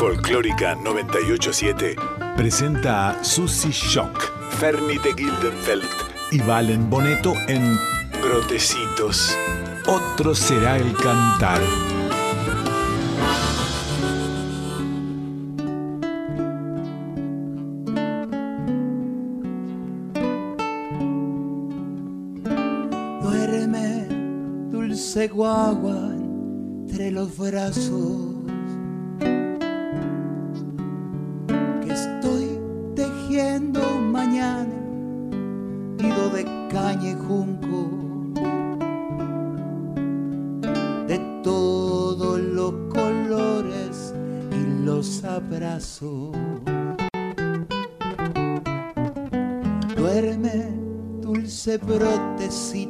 Folclórica 987 presenta a Susie Shock, Fernie de Gildenfeld y Valen Boneto en Brotecitos. Otro será el cantar. Duerme, dulce guagua, entre los brazos. Dulce brotecito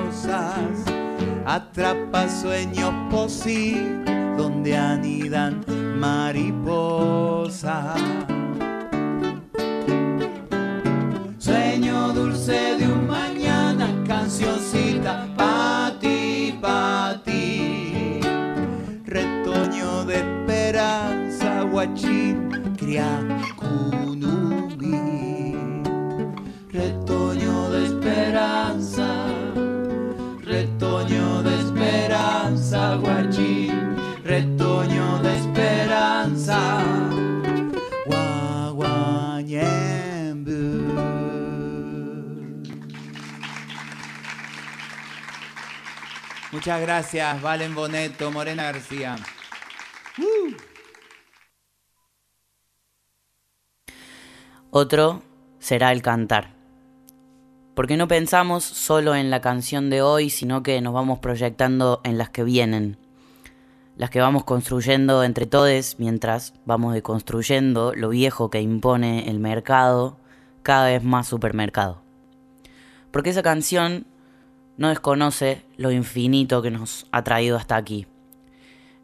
atrapa sueños posibles donde anidan mariposas. Sueño dulce de un mañana, cancioncita pa' ti, pa' ti. Retoño de esperanza, guachín, cría Muchas gracias, Valen Boneto, Morena García. Otro será el cantar. Porque no pensamos solo en la canción de hoy, sino que nos vamos proyectando en las que vienen. Las que vamos construyendo entre todos mientras vamos deconstruyendo lo viejo que impone el mercado, cada vez más supermercado. Porque esa canción no desconoce lo infinito que nos ha traído hasta aquí.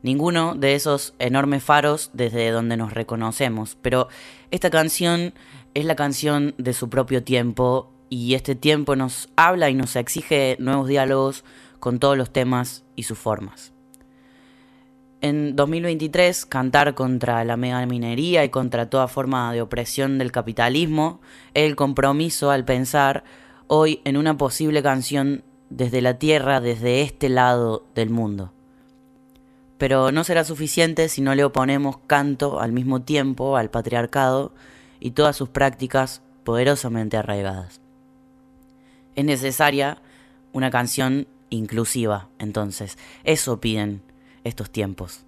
Ninguno de esos enormes faros desde donde nos reconocemos, pero esta canción es la canción de su propio tiempo y este tiempo nos habla y nos exige nuevos diálogos con todos los temas y sus formas. En 2023, cantar contra la mega minería y contra toda forma de opresión del capitalismo, el compromiso al pensar hoy en una posible canción desde la tierra, desde este lado del mundo. Pero no será suficiente si no le oponemos canto al mismo tiempo al patriarcado y todas sus prácticas poderosamente arraigadas. Es necesaria una canción inclusiva, entonces. Eso piden estos tiempos.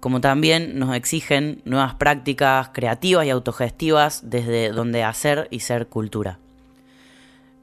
Como también nos exigen nuevas prácticas creativas y autogestivas desde donde hacer y ser cultura.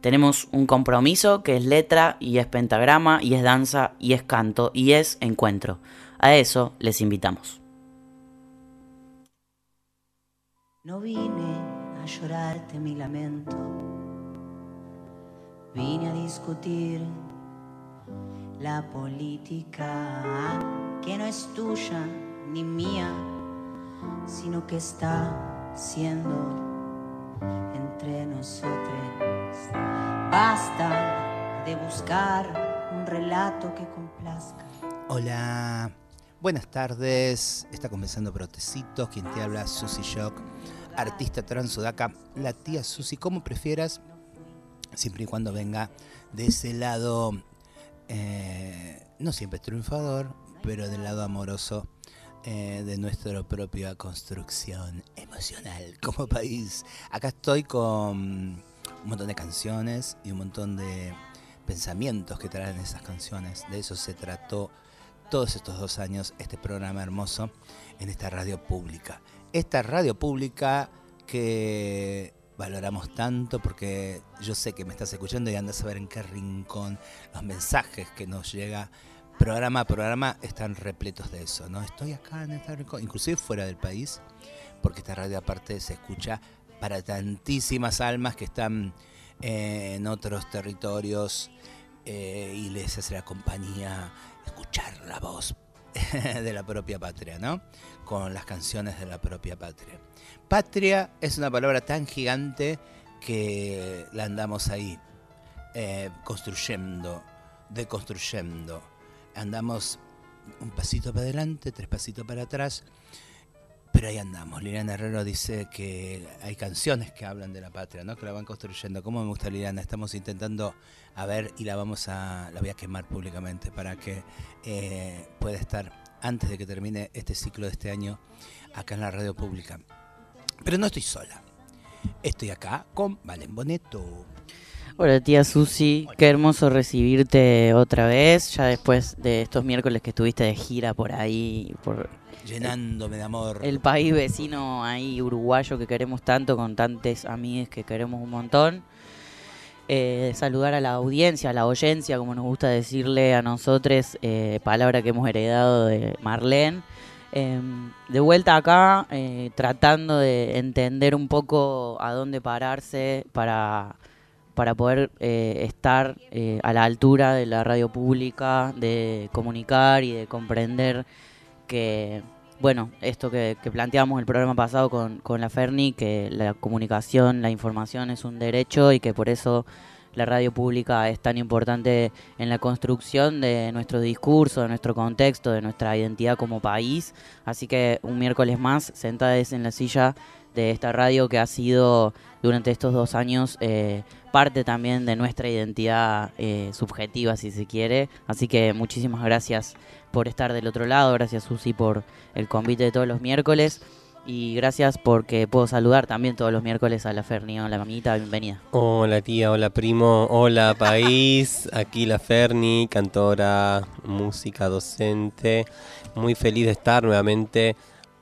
Tenemos un compromiso que es letra y es pentagrama y es danza y es canto y es encuentro. A eso les invitamos. No vine a llorarte mi lamento, vine a discutir la política que no es tuya ni mía, sino que está siendo entre nosotros. Basta de buscar un relato que complazca. Hola, buenas tardes. Está comenzando Protecitos, quien te habla Susi Shock, artista transudaca, la tía Susi, como prefieras, siempre y cuando venga de ese lado, eh, no siempre triunfador, pero del lado amoroso eh, de nuestra propia construcción emocional como país. Acá estoy con un montón de canciones y un montón de pensamientos que traen esas canciones. De eso se trató todos estos dos años este programa hermoso en esta radio pública. Esta radio pública que valoramos tanto porque yo sé que me estás escuchando y andas a ver en qué rincón los mensajes que nos llega programa a programa están repletos de eso, ¿no? Estoy acá en rincón, inclusive fuera del país, porque esta radio aparte se escucha para tantísimas almas que están eh, en otros territorios eh, y les hace la compañía escuchar la voz de la propia patria, ¿no? Con las canciones de la propia patria. Patria es una palabra tan gigante que la andamos ahí eh, construyendo, deconstruyendo. Andamos un pasito para adelante, tres pasitos para atrás pero ahí andamos. Liliana Herrero dice que hay canciones que hablan de la patria, ¿no? Que la van construyendo. ¿Cómo me gusta Liliana? Estamos intentando a ver y la vamos a la voy a quemar públicamente para que eh, pueda estar antes de que termine este ciclo de este año acá en la radio pública. Pero no estoy sola. Estoy acá con Valen Boneto. Hola tía Susi, qué hermoso recibirte otra vez, ya después de estos miércoles que estuviste de gira por ahí, por llenándome de amor. El país vecino ahí uruguayo que queremos tanto, con tantos amigos que queremos un montón. Eh, saludar a la audiencia, a la oyencia, como nos gusta decirle a nosotros, eh, palabra que hemos heredado de Marlene. Em, de vuelta acá, eh, tratando de entender un poco a dónde pararse para, para poder estar a la altura de la radio pública, de comunicar y de comprender que bueno, esto que, planteamos el programa pasado con, con la Ferni, que la comunicación, la información es un derecho y que por eso la radio pública es tan importante en la construcción de nuestro discurso, de nuestro contexto, de nuestra identidad como país. Así que un miércoles más, sentadas en la silla de esta radio que ha sido durante estos dos años eh, parte también de nuestra identidad eh, subjetiva, si se quiere. Así que muchísimas gracias por estar del otro lado, gracias Susi por el convite de todos los miércoles. Y gracias porque puedo saludar también todos los miércoles a la Ferni. Hola, mamita, bienvenida. Hola tía, hola primo, hola país. Aquí la Ferni, cantora, música, docente. Muy feliz de estar nuevamente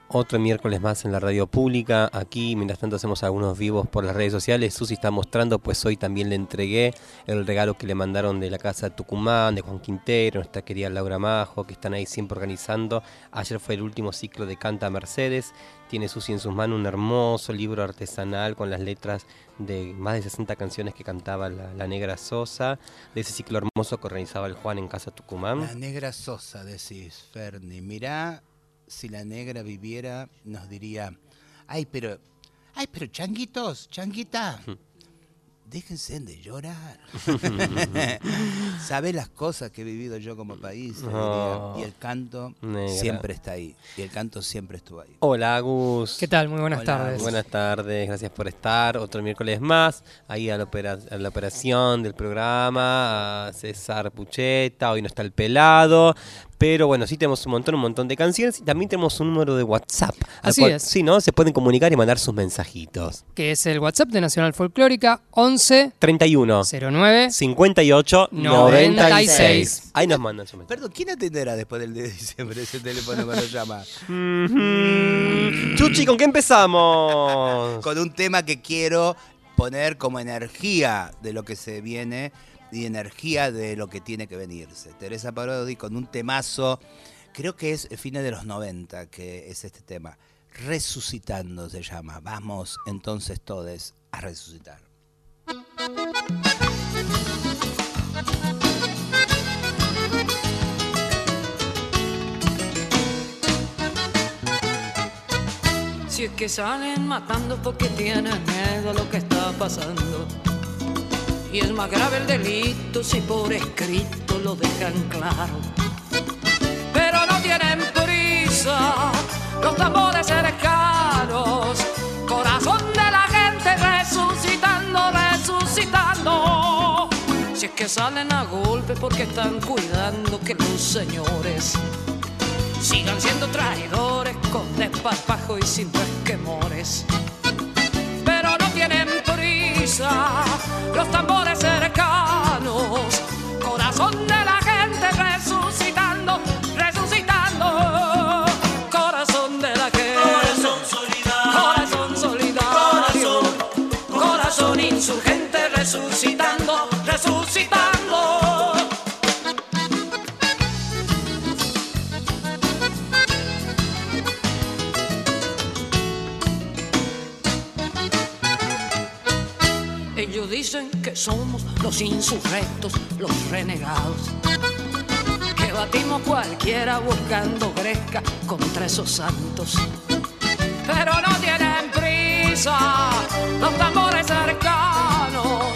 otro miércoles más en la radio pública. Aquí, mientras tanto, hacemos algunos vivos por las redes sociales. Susi está mostrando, pues hoy también le entregué el regalo que le mandaron de la casa Tucumán, de Juan Quintero, nuestra querida Laura Majo, que están ahí siempre organizando. Ayer fue el último ciclo de Canta Mercedes. Tiene Susi en sus manos un hermoso libro artesanal con las letras de más de 60 canciones que cantaba la, la Negra Sosa, de ese ciclo hermoso que organizaba el Juan en Casa Tucumán. La negra Sosa, decís, Ferni. Mirá, si la negra viviera, nos diría, ay, pero, ay, pero changuitos, changuita, déjense de llorar. Sabe las cosas que he vivido yo como país. Oh. Y el canto Negra. siempre está ahí. Y el canto siempre estuvo ahí. Hola Agus. ¿Qué tal? Muy buenas Hola, tardes. Buenas tardes, gracias por estar. Otro miércoles más, ahí a la, opera- a la operación del programa, a César Pucheta, hoy no está el pelado, pero bueno, sí tenemos un montón, un montón de canciones y también tenemos un número de WhatsApp. al Así cual- es. Sí, ¿no? Se pueden comunicar y mandar sus mensajitos. Que es el WhatsApp de Nacional Folclórica 11 31 09 58 96. 96. Ahí nos mandan sus mensajes. Perdón, ¿quién atenderá después del 10 de diciembre ese teléfono cuando llama? Chuchi, ¿con qué empezamos? Con un tema que quiero poner como energía de lo que se viene y energía de lo que tiene que venirse. Teresa Parodi con un temazo, creo que es fines de los 90 que es este tema. Resucitando se llama. Vamos entonces todos a resucitar. Si es que salen matando porque tienen miedo a lo que está pasando. Y es más grave el delito si por escrito lo dejan claro. Pero no tienen prisa los tambores cercanos. Corazón de la gente resucitando, resucitando. Si es que salen a golpe porque están cuidando que los señores sigan siendo traidores con desparpajo y sin resquemores. Los tambores cercanos, corazón de que somos los insurrectos, los renegados, que batimos cualquiera buscando gresca contra esos santos. Pero no tienen prisa los tambores cercanos,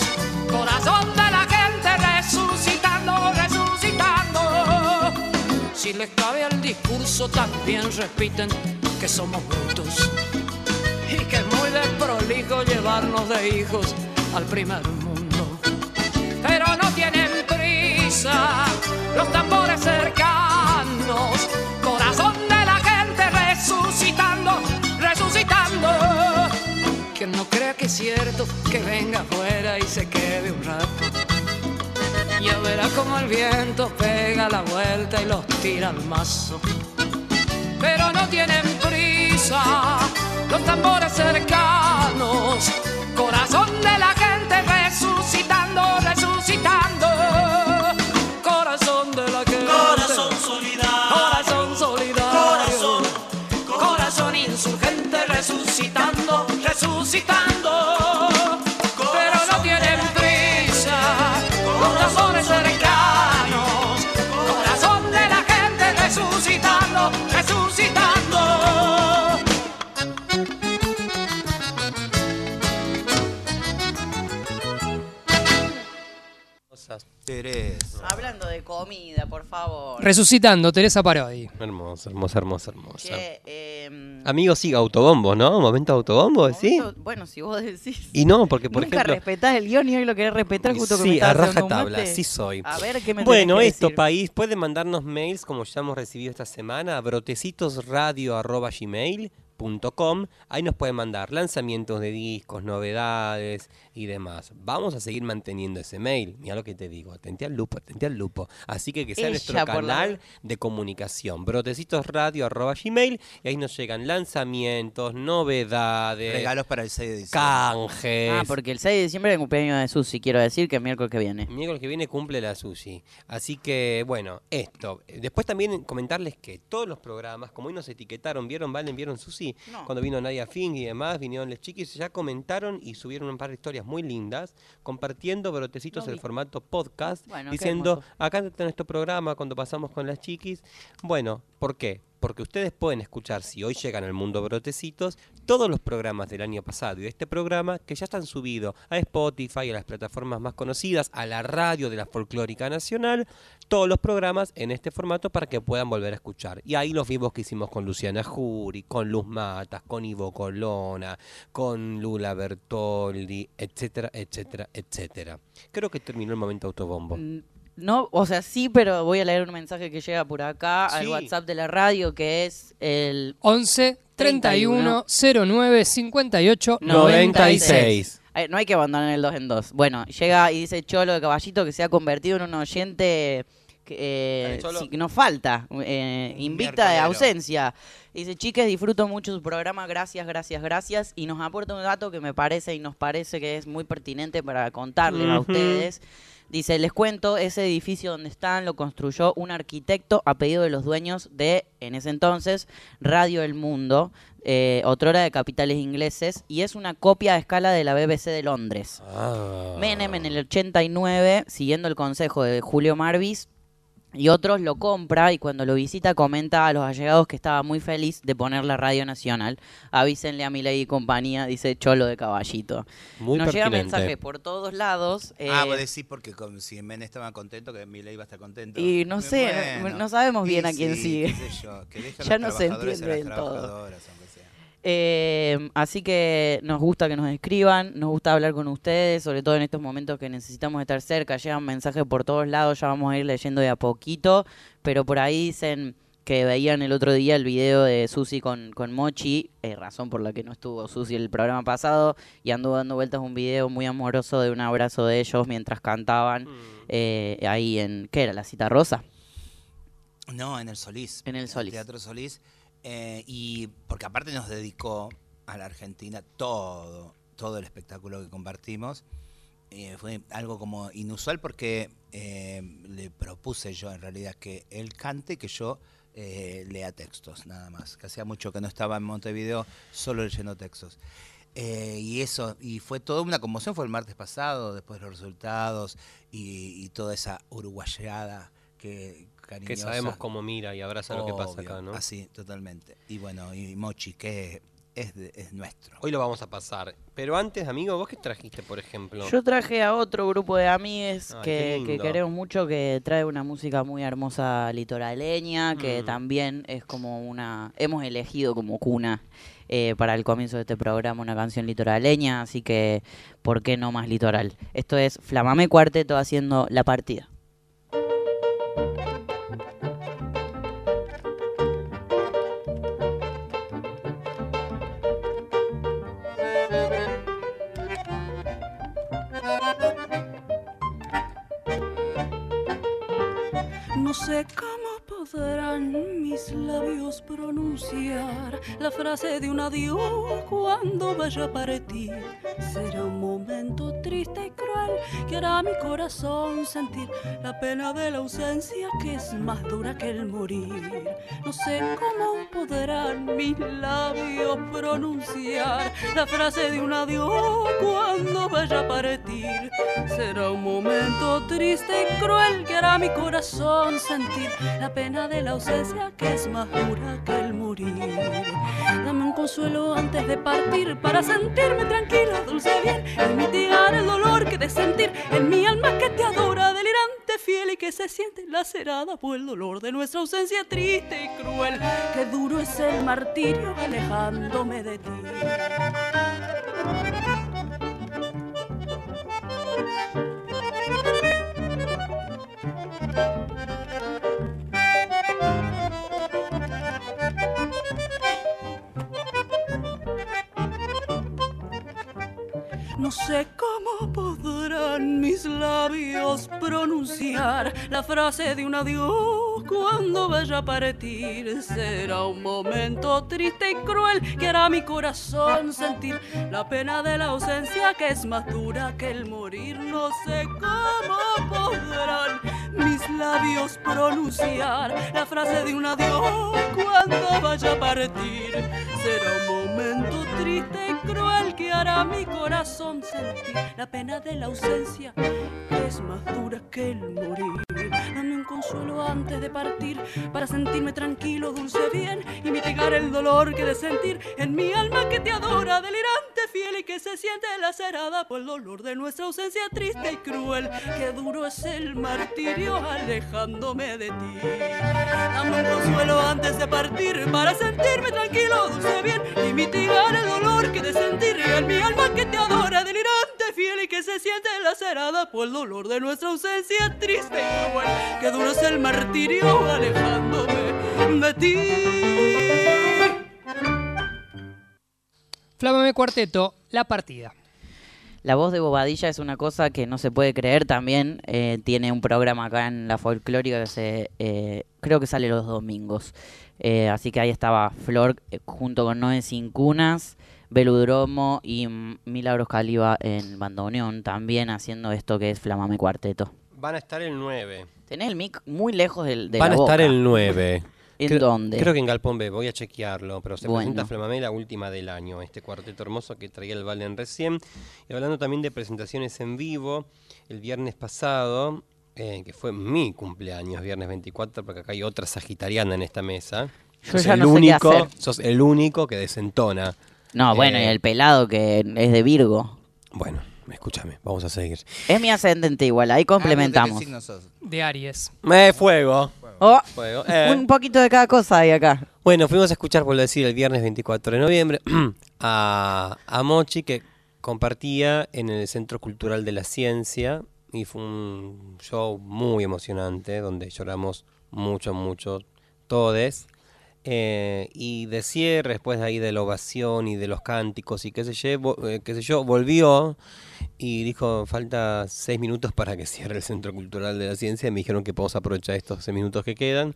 corazón de la gente resucitando, resucitando. Si les cabe el discurso, también repiten que somos brutos y que es muy desprolijo llevarnos de hijos al primer los tambores cercanos, corazón de la gente resucitando, resucitando. Quien no crea que es cierto, que venga afuera y se quede un rato. Ya verá como el viento pega la vuelta y los tira al mazo pero no tienen prisa los tambores cercanos, corazón de la resucitando, comida, por favor. Resucitando, Teresa Parodi. Hermosa, hermosa, hermosa, hermosa. Che, em, Amigos, sí, autobombo, ¿no? Momento autobombo, ¿sí? momento- Bueno, si vos decís. Y no, porque por Nunca ejemplo... respetás el guion y hoy lo querés respetar justo que me Sí, a rajatabla, sí soy. A ver qué me Bueno, tenés que esto, decir? país, pueden mandarnos mails como ya hemos recibido esta semana a brotecitosradio.gmail.com. Ahí nos pueden mandar lanzamientos de discos, novedades y demás. Vamos a seguir manteniendo ese mail. Mira lo que te digo, atente al lupo, atente al lupo. Así que que sea Ella nuestro la- canal de comunicación. Brotecitosradio.gmail y ahí nos llegan lanzamientos, novedades, Regalos para el 6 de diciembre. canjes. Ah, porque el 6 de diciembre es el cumpleaños de Susi, quiero decir que el miércoles que viene. El miércoles que viene cumple la sushi. Así que, bueno, esto. Después también comentarles que todos los programas, como hoy nos etiquetaron, ¿vieron, Valen? ¿Vieron sushi? No. Cuando vino Nadia Fink y demás, vinieron los chiquis, ya comentaron y subieron un par de historias muy lindas, compartiendo brotecitos No en vi. formato podcast, Bueno, diciendo, acá está nuestro programa cuando pasamos con las chiquis. Bueno, ¿por qué? Porque ustedes pueden escuchar, si hoy llegan al mundo brotecitos, todos los programas del año pasado y este programa que ya están subidos a Spotify, a las plataformas más conocidas, a la radio de la Folclórica Nacional, todos los programas en este formato para que puedan volver a escuchar. Y ahí los vivos que hicimos con Luciana Jury, con Luz Matas, con Ivo Colona, con Lula Bertoldi, etcétera, etcétera, etcétera. Creo que terminó el momento autobombo. Mm, No, o sea, sí, pero voy a leer un mensaje que llega por acá al. WhatsApp de la radio, que es el 11 31 09 58 96. Ay, No hay que abandonar el 2 en 2. Bueno, llega y dice Cholo de Caballito que se ha convertido en un oyente que eh, sí, nos falta, eh, invicta de ausencia. Dice, chiques, disfruto mucho su programa, gracias, gracias, gracias. Y nos aporta un dato que me parece y nos parece que es muy pertinente para contarles a ustedes. Dice, les cuento, ese edificio donde están lo construyó un arquitecto a pedido de los dueños de, en ese entonces, Radio El Mundo, eh, otrora de capitales ingleses, y es una copia a escala de la BBC de Londres. Ah. Menem en el 89, siguiendo el consejo de Julio Marvis y otros, lo compra y cuando lo visita comenta a los allegados que estaba muy feliz de poner la radio nacional. Avísenle a Milei y compañía, dice Cholo de Caballito. Muy Nos llega pertinente. mensaje por todos lados. Ah, eh, vos decís porque con- si Menem estaba contento, que Milei iba a estar contento. Y no sé, no- no sabemos bien a quién sí, sigue. qué sé yo, que dejen Ya no se entiende del todo. Eh, así que nos gusta que nos escriban, nos gusta hablar con ustedes, sobre todo en estos momentos que necesitamos estar cerca. Llegan mensajes por todos lados, ya vamos a ir leyendo de a poquito, pero por ahí dicen que veían el otro día el video de Susi con, con Mochi, eh, razón por la que no estuvo Susi el programa pasado, y anduvo dando vueltas un video muy amoroso de un abrazo de ellos mientras cantaban eh, ahí en, ¿qué era? ¿La cita rosa? No, en el Solís. En el Solís. Teatro Solís. Eh, y porque aparte nos dedicó a la Argentina todo, todo el espectáculo que compartimos. Eh, fue algo como inusual porque eh, le propuse yo en realidad que él cante y que yo lea textos, nada más. Que hacía mucho que no estaba en Montevideo solo leyendo textos. Y eso, y fue toda una conmoción, fue el martes pasado, después de los resultados y toda esa uruguayada que Que sabemos cómo mira y abraza lo que pasa acá, ¿no? Así, totalmente. Y bueno, y Mochi, que es, de- es nuestro. Hoy lo vamos a pasar. Pero antes, amigo, ¿vos qué trajiste, por ejemplo? Yo traje a otro grupo de amigues Ay, que, queremos mucho, que trae una música muy hermosa litoraleña, que Mm. también es como una... Hemos elegido como cuna eh, para el comienzo de este programa una canción litoraleña, así que ¿por qué no más litoral? Esto es Flamame Cuarteto haciendo La Partida. Sé cómo podrán mis labios pronunciar la frase de un adiós cuando vaya a partir. Será un momento triste y cruel que hará mi corazón sentir la pena de la ausencia que es más dura que el morir. No sé cómo podrán mis labios pronunciar la frase de un adiós cuando vaya a partir. Será un momento triste y cruel que hará mi corazón sentir la pena de la ausencia que es más dura que el morir. Dame un consuelo antes de partir para sentirme tranquila, dulce bien y mitigar el dolor que de sentir en mi alma que te adora delirante que se siente lacerada por el dolor de nuestra ausencia triste y cruel. Qué duro es el martirio alejándome de ti. No sé cómo podrán mis labios pronunciar la frase de un adiós cuando vaya a partir. Será un momento triste y cruel que hará mi corazón sentir la pena de la ausencia que es más dura que el morir. No sé cómo podrán mis labios pronunciar la frase de un adiós cuando vaya a partir. Triste y cruel que hará mi corazón sentir la pena de la ausencia es más dura que el morir. Dame un consuelo antes de partir para sentirme tranquilo, dulce bien y mitigar el dolor que de sentir en mi alma que te adora, delirante, fiel y que se siente lacerada por el dolor de nuestra ausencia triste y cruel. Qué duro es el martirio alejándome de ti. Dame un consuelo antes de partir para sentirme tranquilo, dulce bien y mitigar el dolor que de sentir en mi alma que te adora, delirante, fiel y que se siente lacerada por el dolor de nuestra ausencia triste y cruel. Qué duro es el martirio alejándome de ti. Flámame Cuarteto, la partida. La voz de Bobadilla es una cosa que no se puede creer también. eh, tiene un programa acá en la folclórica que se, eh, creo que sale los domingos. Eh, así que ahí estaba Flor eh, junto con Noé Sin Cunas, Beludromo y Milagros Caliba en bandoneón también haciendo esto que es Flamame Cuarteto. Van a estar el 9. Tenés el mic muy lejos del, de Van la a estar boca. el 9. ¿En Creo- dónde? Creo que en Galpón B, voy a chequearlo, pero se Bueno. presenta Flamamé la última del año, este cuarteto hermoso que traía el Valen recién. Y hablando también de presentaciones en vivo, el viernes pasado, eh, que fue mi cumpleaños, viernes 24, porque acá hay otra sagitariana en esta mesa. Yo Sos ya el no sé qué único, hacer. sos el único que desentona. No, bueno, y Eh, el pelado que es de Virgo. Bueno, escúchame, vamos a seguir. Es mi ascendente igual, ahí complementamos. Ah, ¿de qué signo sos? De Aries. Eh, fuego. Oh, Fuego. eh. un poquito de cada cosa hay acá. Bueno, fuimos a escuchar, por decir, el viernes 24 de noviembre a, a Mochi que compartía en el Centro Cultural de la Ciencia y fue un show muy emocionante donde lloramos mucho, mucho, todes. Eh, y de cierre, después de ahí de la ovación y de los cánticos y qué sé yo, eh, qué sé yo, volvió y dijo, falta seis minutos para que cierre el Centro Cultural de la Ciencia. Me dijeron que podemos aprovechar estos seis minutos que quedan.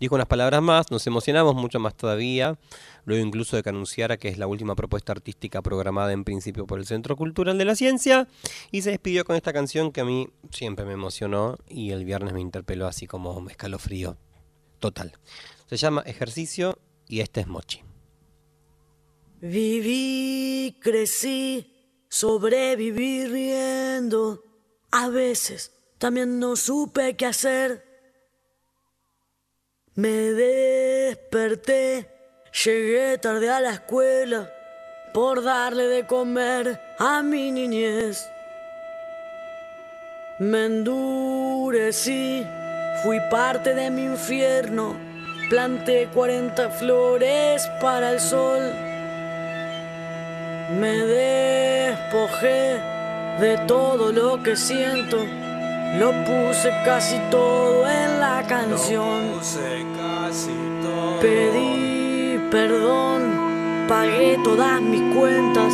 Dijo unas palabras más, nos emocionamos mucho más todavía. Luego incluso de que anunciara que es la última propuesta artística programada en principio por el Centro Cultural de la Ciencia. Y se despidió con esta canción que a mí siempre me emocionó y el viernes me interpeló así como escalofrío total. Se llama Ejercicio y este es Mochi. Viví, crecí, sobreviví riendo. A veces también no supe qué hacer. Me desperté, llegué tarde a la escuela por darle de comer a mi niñez. Me endurecí, fui parte de mi infierno, planté 40 flores para el sol. Me despojé de todo lo que siento, lo puse casi todo en la canción. Pedí perdón, pagué todas mis cuentas,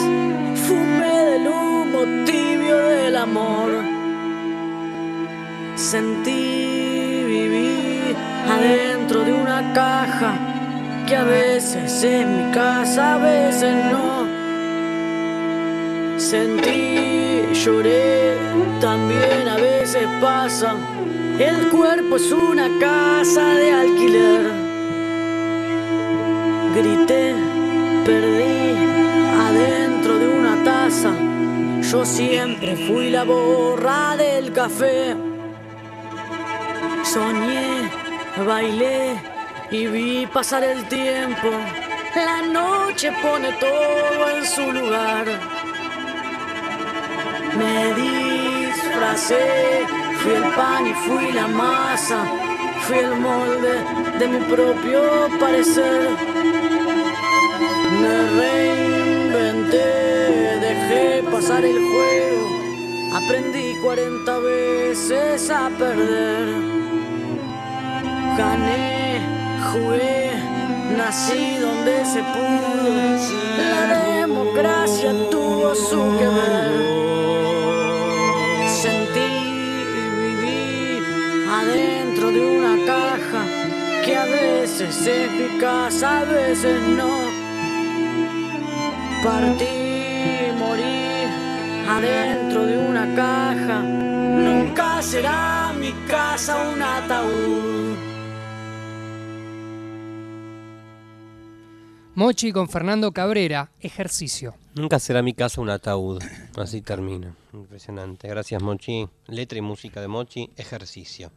fumé del humo tibio del amor. Sentí, viví adentro caja que a veces es mi casa, a veces no. Sentí, lloré, también a veces pasa. El cuerpo es una casa de alquiler. Grité, perdí adentro de una taza. Yo siempre fui la borra del café. Soñé, bailé y vi pasar el tiempo. La noche pone todo en su lugar. Me disfracé, Fui el pan y fui la masa, fui el molde de mi propio parecer. Me reinventé, dejé pasar el juego, aprendí 40 veces a perder. Gané, nací donde se pudo, la democracia tuvo su que ver. Sentí y viví adentro de una caja que a veces es casa, a veces no. Partí, morí adentro de una caja, nunca será mi casa un ataúd. Mochi con Fernando Cabrera, ejercicio. Nunca será mi casa un ataúd. Así termina. Impresionante. Gracias, Mochi. Letra y música de Mochi, ejercicio.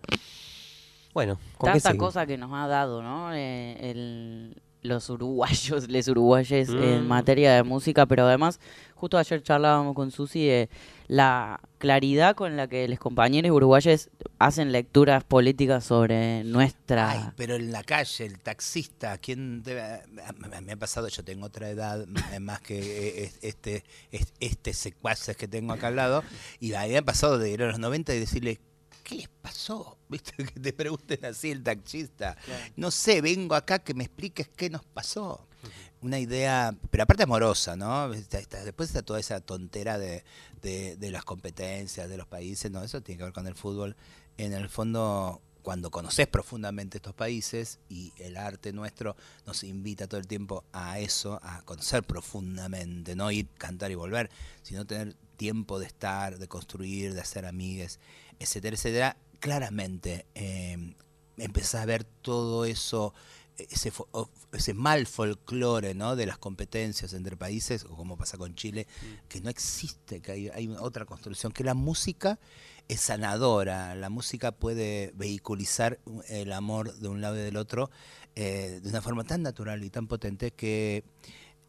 Bueno, ¿con qué Tanta seguimos? cosa que nos ha dado, ¿no? Eh, el- los uruguayos, les uruguayes en Mm. materia de música, pero además, justo ayer charlábamos con Susi de la claridad con la que los compañeros uruguayes hacen lecturas políticas sobre nuestra... Ay, pero en la calle, el taxista, ¿quién debe- me- ha pasado, yo tengo otra edad m- más que eh, este, este, este secuaces que tengo acá al lado, y a mí me ha pasado de ir a los 90 y decirle, ¿qué les pasó? ¿Viste? Que te pregunten así el taxista. No sé, vengo acá que me expliques qué nos pasó. Una idea, pero aparte amorosa, ¿no? Está- después está toda esa tontera de, de- de las competencias de los países, no, eso tiene que ver con el fútbol. En el fondo, cuando conoces profundamente estos países y el arte nuestro nos invita todo el tiempo a eso, a conocer profundamente, no ir, cantar y volver, sino tener tiempo de estar, de construir, de hacer amigues, etcétera, etcétera, claramente eh, empezás a ver todo eso, ese, mal folclore ¿no? de las competencias entre países, o como pasa con Chile, que no existe, que hay, hay otra construcción, que la música es sanadora, la música puede vehiculizar el amor de un lado y del otro eh, de una forma tan natural y tan potente que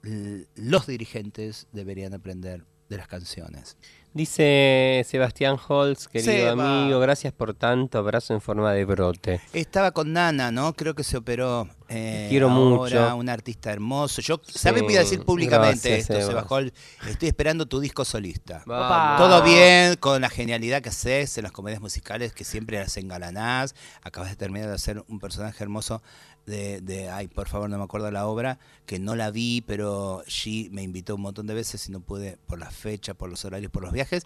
los dirigentes deberían aprender de las canciones. Dice Sebastián Holz, querido Seba. amigo, gracias por tanto abrazo en forma de brote. Estaba con Nana, ¿no? Creo que se operó. Eh, Quiero ahora, mucho. Un artista hermoso. Yo, ¿sabes? Voy a decir públicamente gracias, esto, Sebas. Seba Hall. Estoy esperando tu disco solista. Vamos. Todo bien, con la genialidad que haces en las comedias musicales, que siempre las engalanás. Acabas de terminar de hacer un personaje hermoso de, de, ay, por favor, no me acuerdo la obra, que no la vi, pero G me invitó un montón de veces y no pude por la fecha, por los horarios, por los viajes.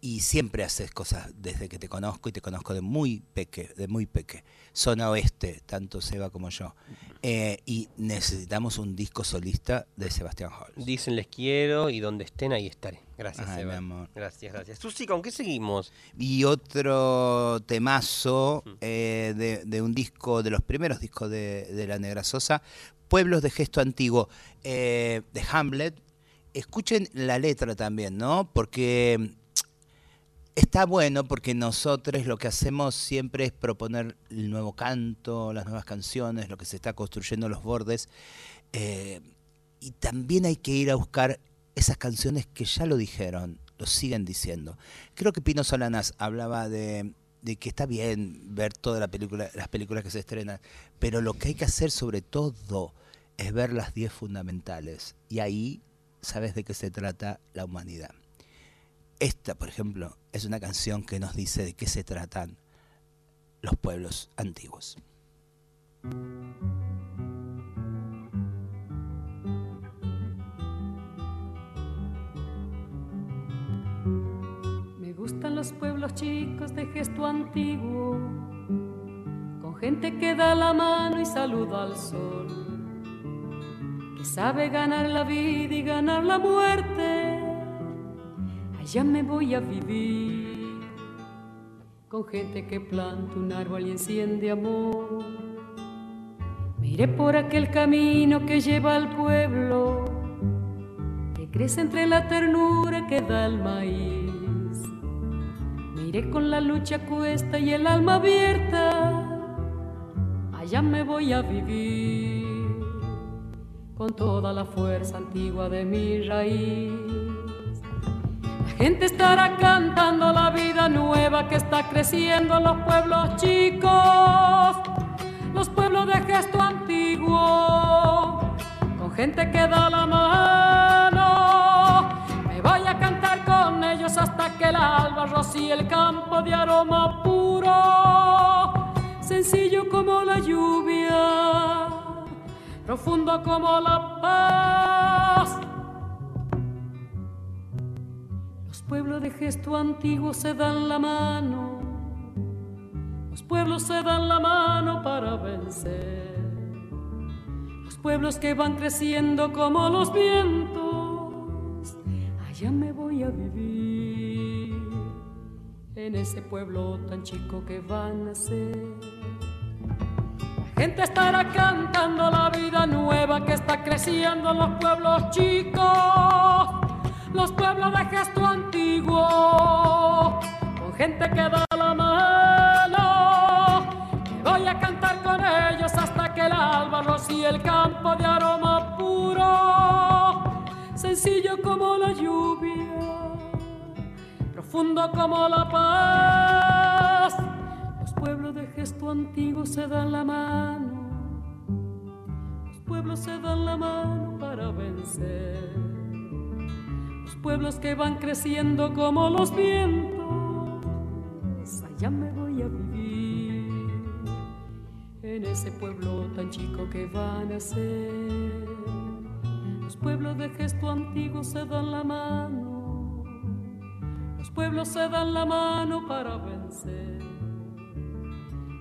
Y siempre haces cosas desde que te conozco y te conozco de muy peque, de muy peque. Zona oeste, tanto Seba como yo. Eh, y necesitamos un disco solista de Sebastián Hall. Dicen les quiero y donde estén ahí estaré. Gracias, Ay, Seba. mi amor. Gracias, gracias. Susi, ¿con qué seguimos? Y otro temazo eh, de, de un disco, de los primeros discos de, de La Negra Sosa, Pueblos de Gesto Antiguo, eh, de Hamlet. Escuchen la letra también, ¿no? Porque está bueno, porque nosotros lo que hacemos siempre es proponer el nuevo canto, las nuevas canciones, lo que se está construyendo los bordes. eh, y también hay que ir a buscar esas canciones que ya lo dijeron, lo siguen diciendo. Creo que Pino Solanas hablaba de, que está bien ver toda la película, las películas que se estrenan, pero lo que hay que hacer sobre todo es ver las 10 fundamentales. Y ahí sabes de qué se trata la humanidad. Esta, por ejemplo, es una canción que nos dice de qué se tratan los pueblos antiguos. Me gustan los pueblos chicos de gesto antiguo, con gente que da la mano y saluda al sol, que sabe ganar la vida y ganar la muerte. Allá me voy a vivir, con gente que planta un árbol y enciende amor. Miré por aquel camino que lleva al pueblo, que crece entre la ternura que da el maíz. Miré con la lucha cuesta y el alma abierta, allá me voy a vivir, con toda la fuerza antigua de mi raíz. La gente estará cantando la vida nueva que está creciendo en los pueblos chicos, los pueblos de gesto antiguo, con gente que da la mano. Me voy a cantar con ellos hasta que el alba rocíe el campo de aroma puro, sencillo como la lluvia, profundo como la paz pueblos de gesto antiguo se dan la mano, los pueblos se dan la mano para vencer, los pueblos que van creciendo como los vientos, allá me voy a vivir, en ese pueblo tan chico que van a ser. La gente estará cantando la vida nueva que está creciendo en los pueblos chicos los pueblos de gesto antiguo, con gente que da la mano. voy a cantar con ellos hasta que el alba rocíe el campo de aroma puro, sencillo como la lluvia, profundo como la paz. Los pueblos de gesto antiguo se dan la mano, los pueblos se dan la mano para vencer pueblos que van creciendo como los vientos, allá me voy a vivir, en ese pueblo tan chico que van a ser. Los pueblos de gesto antiguo se dan la mano, los pueblos se dan la mano para vencer.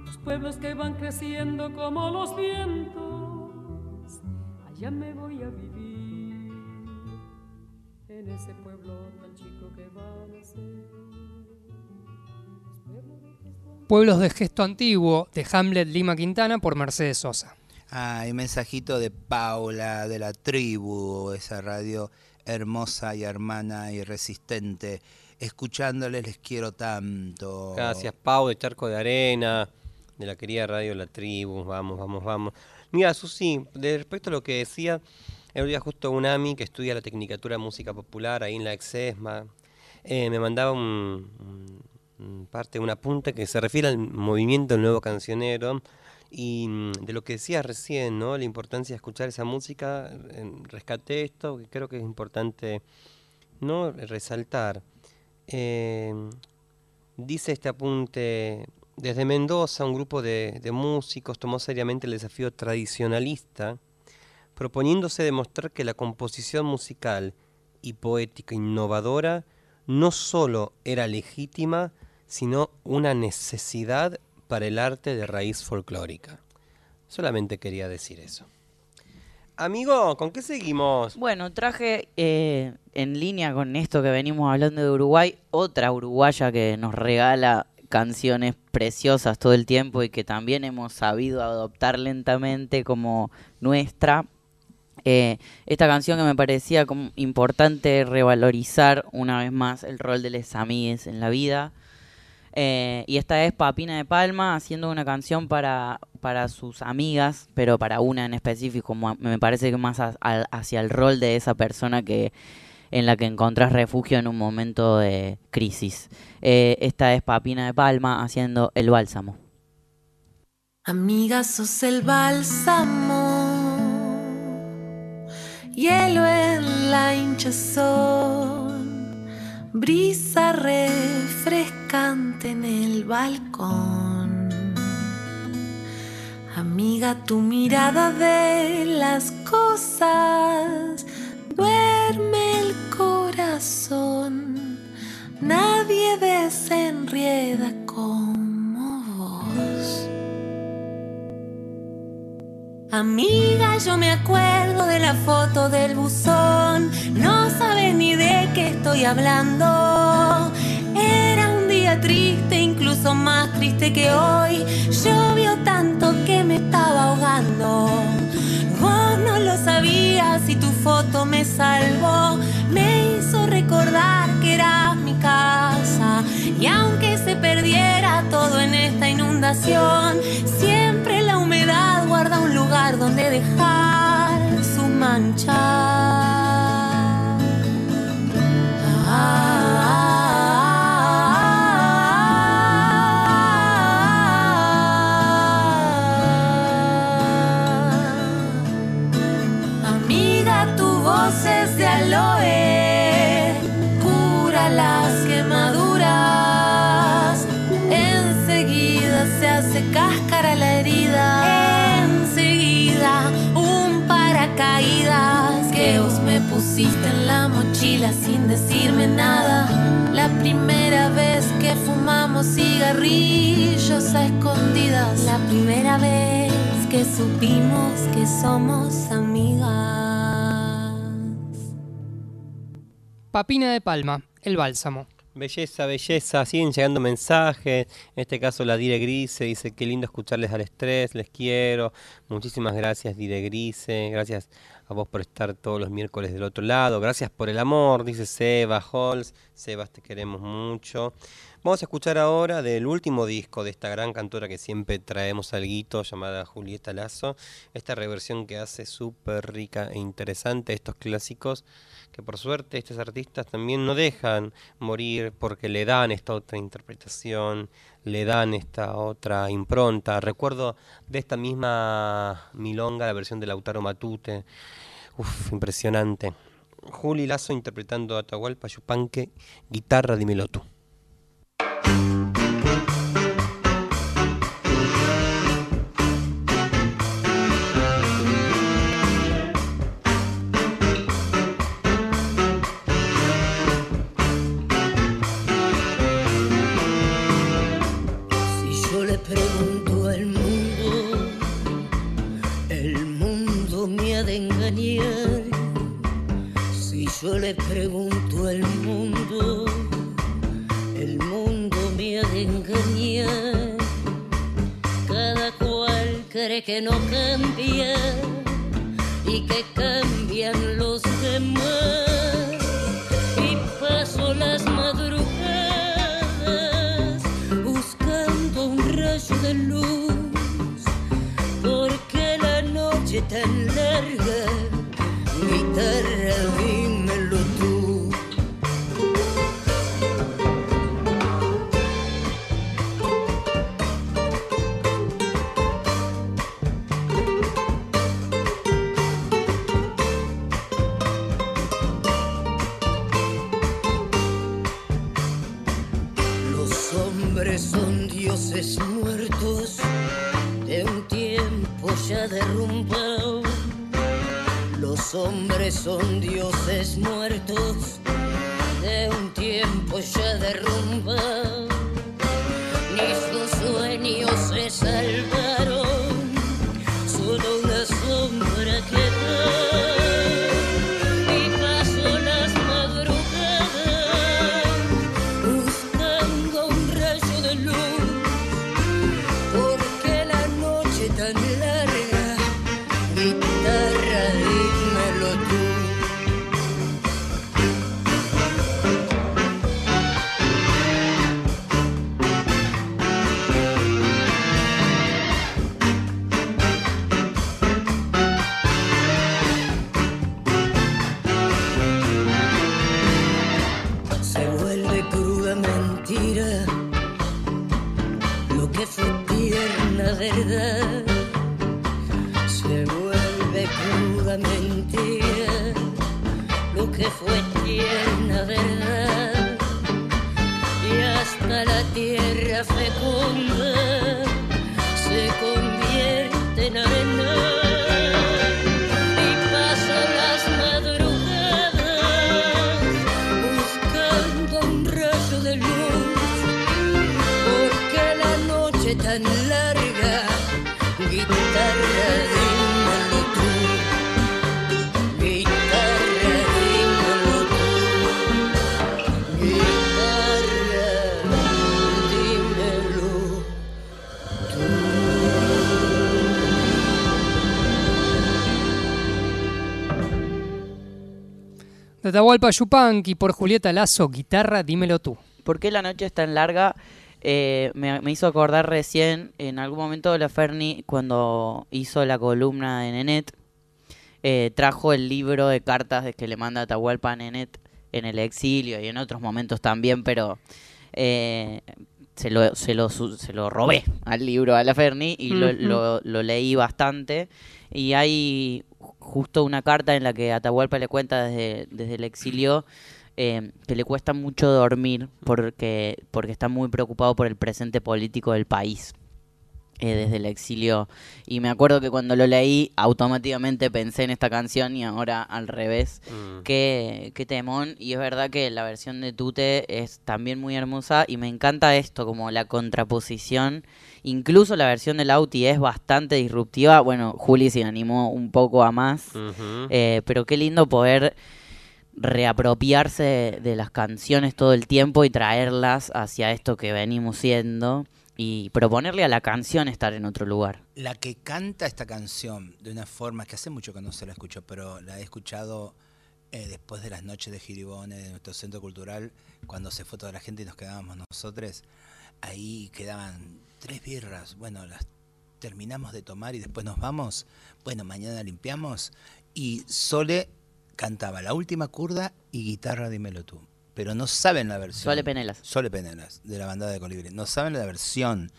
Los pueblos que van creciendo como los vientos, allá me voy a vivir en ese pueblo tan chico que van a ser. Pueblos de gesto antiguo de Hamlet Lima Quintana por Mercedes Sosa. Ah, mensajito de Paula de la tribu, esa radio hermosa y hermana y resistente. Escuchándoles les quiero tanto. Gracias, Pau de Charco de Arena, de la querida radio La Tribu. Vamos, vamos, vamos. Mira, Susi, de respecto a lo que decía, el día justo un AMI que estudia la Tecnicatura de Música Popular ahí en la Exesma eh, me mandaba un, parte, un apunte que se refiere al movimiento del nuevo cancionero y mm, de lo que decías recién, ¿no? La importancia de escuchar esa música, rescaté esto, que creo que es importante no resaltar. Eh, dice este apunte, desde Mendoza un grupo de músicos tomó seriamente el desafío tradicionalista proponiéndose demostrar que la composición musical y poética innovadora no sólo era legítima, sino una necesidad para el arte de raíz folclórica. Solamente quería decir eso. Amigo, ¿con qué seguimos? Bueno, traje eh, en línea con esto que venimos hablando de Uruguay, otra uruguaya que nos regala canciones preciosas todo el tiempo y que también hemos sabido adoptar lentamente como nuestra, esta canción que me parecía importante revalorizar una vez más el rol de les amigues en la vida. Eh, y esta es Papina de Palma haciendo una canción para, para sus amigas, pero para una en específico, me parece que más hacia el rol de esa persona que en la que encontrás refugio en un momento de crisis. Eh, esta es Papina de Palma haciendo el bálsamo. Amiga, sos el bálsamo hielo en la hinchazón, brisa refrescante en el balcón. Amiga, tu mirada de las cosas duerme el corazón. Nadie desenrieda como vos. Amiga, yo me acuerdo de la foto del buzón, no sabes ni de qué estoy hablando. Era un día triste, incluso más triste que hoy. Llovió tanto que me estaba ahogando. Vos no lo sabías y tu foto me salvó. Me hizo recordar que era mi casa. Y aunque se perdiera todo en esta inundación, siempre guarda un lugar donde dejar su mancha. Pusiste en la mochila sin decirme nada. La primera vez que fumamos cigarrillos a escondidas. La primera vez que supimos que somos amigas. Papina de Palma, el bálsamo. Belleza, belleza, siguen llegando mensajes. En este caso la Dire Grise dice, qué lindo escucharles al estrés, les quiero. Muchísimas gracias Dire Grise, gracias a vos por estar todos los miércoles del otro lado. Gracias por el amor, dice Seba Holz. Sebas, te queremos mucho. Vamos a escuchar ahora del último disco de esta gran cantora que siempre traemos al guito, llamada Julieta Lazo. Esta reversión que hace súper rica e interesante estos clásicos que por suerte estos artistas también no dejan morir porque le dan esta otra interpretación, le dan esta otra impronta. Recuerdo de esta misma milonga la versión de Lautaro Matute. Uf, impresionante. Juli Lazo interpretando Atahualpa Yupanque, guitarra de Melotu. Yo le pregunto al mundo, el mundo me ha de engañar. Cada cual cree que no cambia y que cambian los demás. Y paso las madrugadas buscando un rayo de luz, porque la noche tan larga, guitarra, dímelo derrumbado. Los hombres son dioses muertos de un tiempo ya derrumbado. Ni sus sueños se tierra De Atahualpa Yupanqui por Julieta Lazo, guitarra, dímelo tú. ¿Por qué la noche es tan larga? Eh, me, me hizo acordar recién, en algún momento la Ferni, cuando hizo la columna de Nenet, eh, trajo el libro de cartas de que le manda Atahualpa a Nenet en el exilio y en otros momentos también, pero eh, se, lo, se, lo, se lo robé al libro a la Ferni y lo, lo- lo leí bastante. Y hay justo una carta en la que Atahualpa le cuenta desde, desde el exilio eh, que le cuesta mucho dormir porque, porque está muy preocupado por el presente político del país. eh, desde el exilio y me acuerdo que cuando lo leí automáticamente pensé en esta canción y ahora al revés Mm. qué, qué temón y es verdad que la versión de Tute es también muy hermosa y me encanta esto como la contraposición incluso la versión del Auti es bastante disruptiva. Bueno Juli se animó un poco a más. Eh, pero qué lindo poder reapropiarse de, de las canciones todo el tiempo y traerlas hacia esto que venimos siendo y proponerle a la canción estar en otro lugar. La que canta esta canción de una forma que hace mucho que no se la escucho, pero la he escuchado eh, después de las noches de Giribone, de nuestro centro cultural, cuando se fue toda la gente y nos quedábamos nosotros, ahí quedaban tres birras, bueno, las terminamos de tomar y después nos vamos, bueno, mañana limpiamos, y Sole cantaba la última curda y guitarra, dímelo tú. Pero no saben la versión. Sole Penelas. Sole Penelas, de la bandada de Colibrí. No saben la versión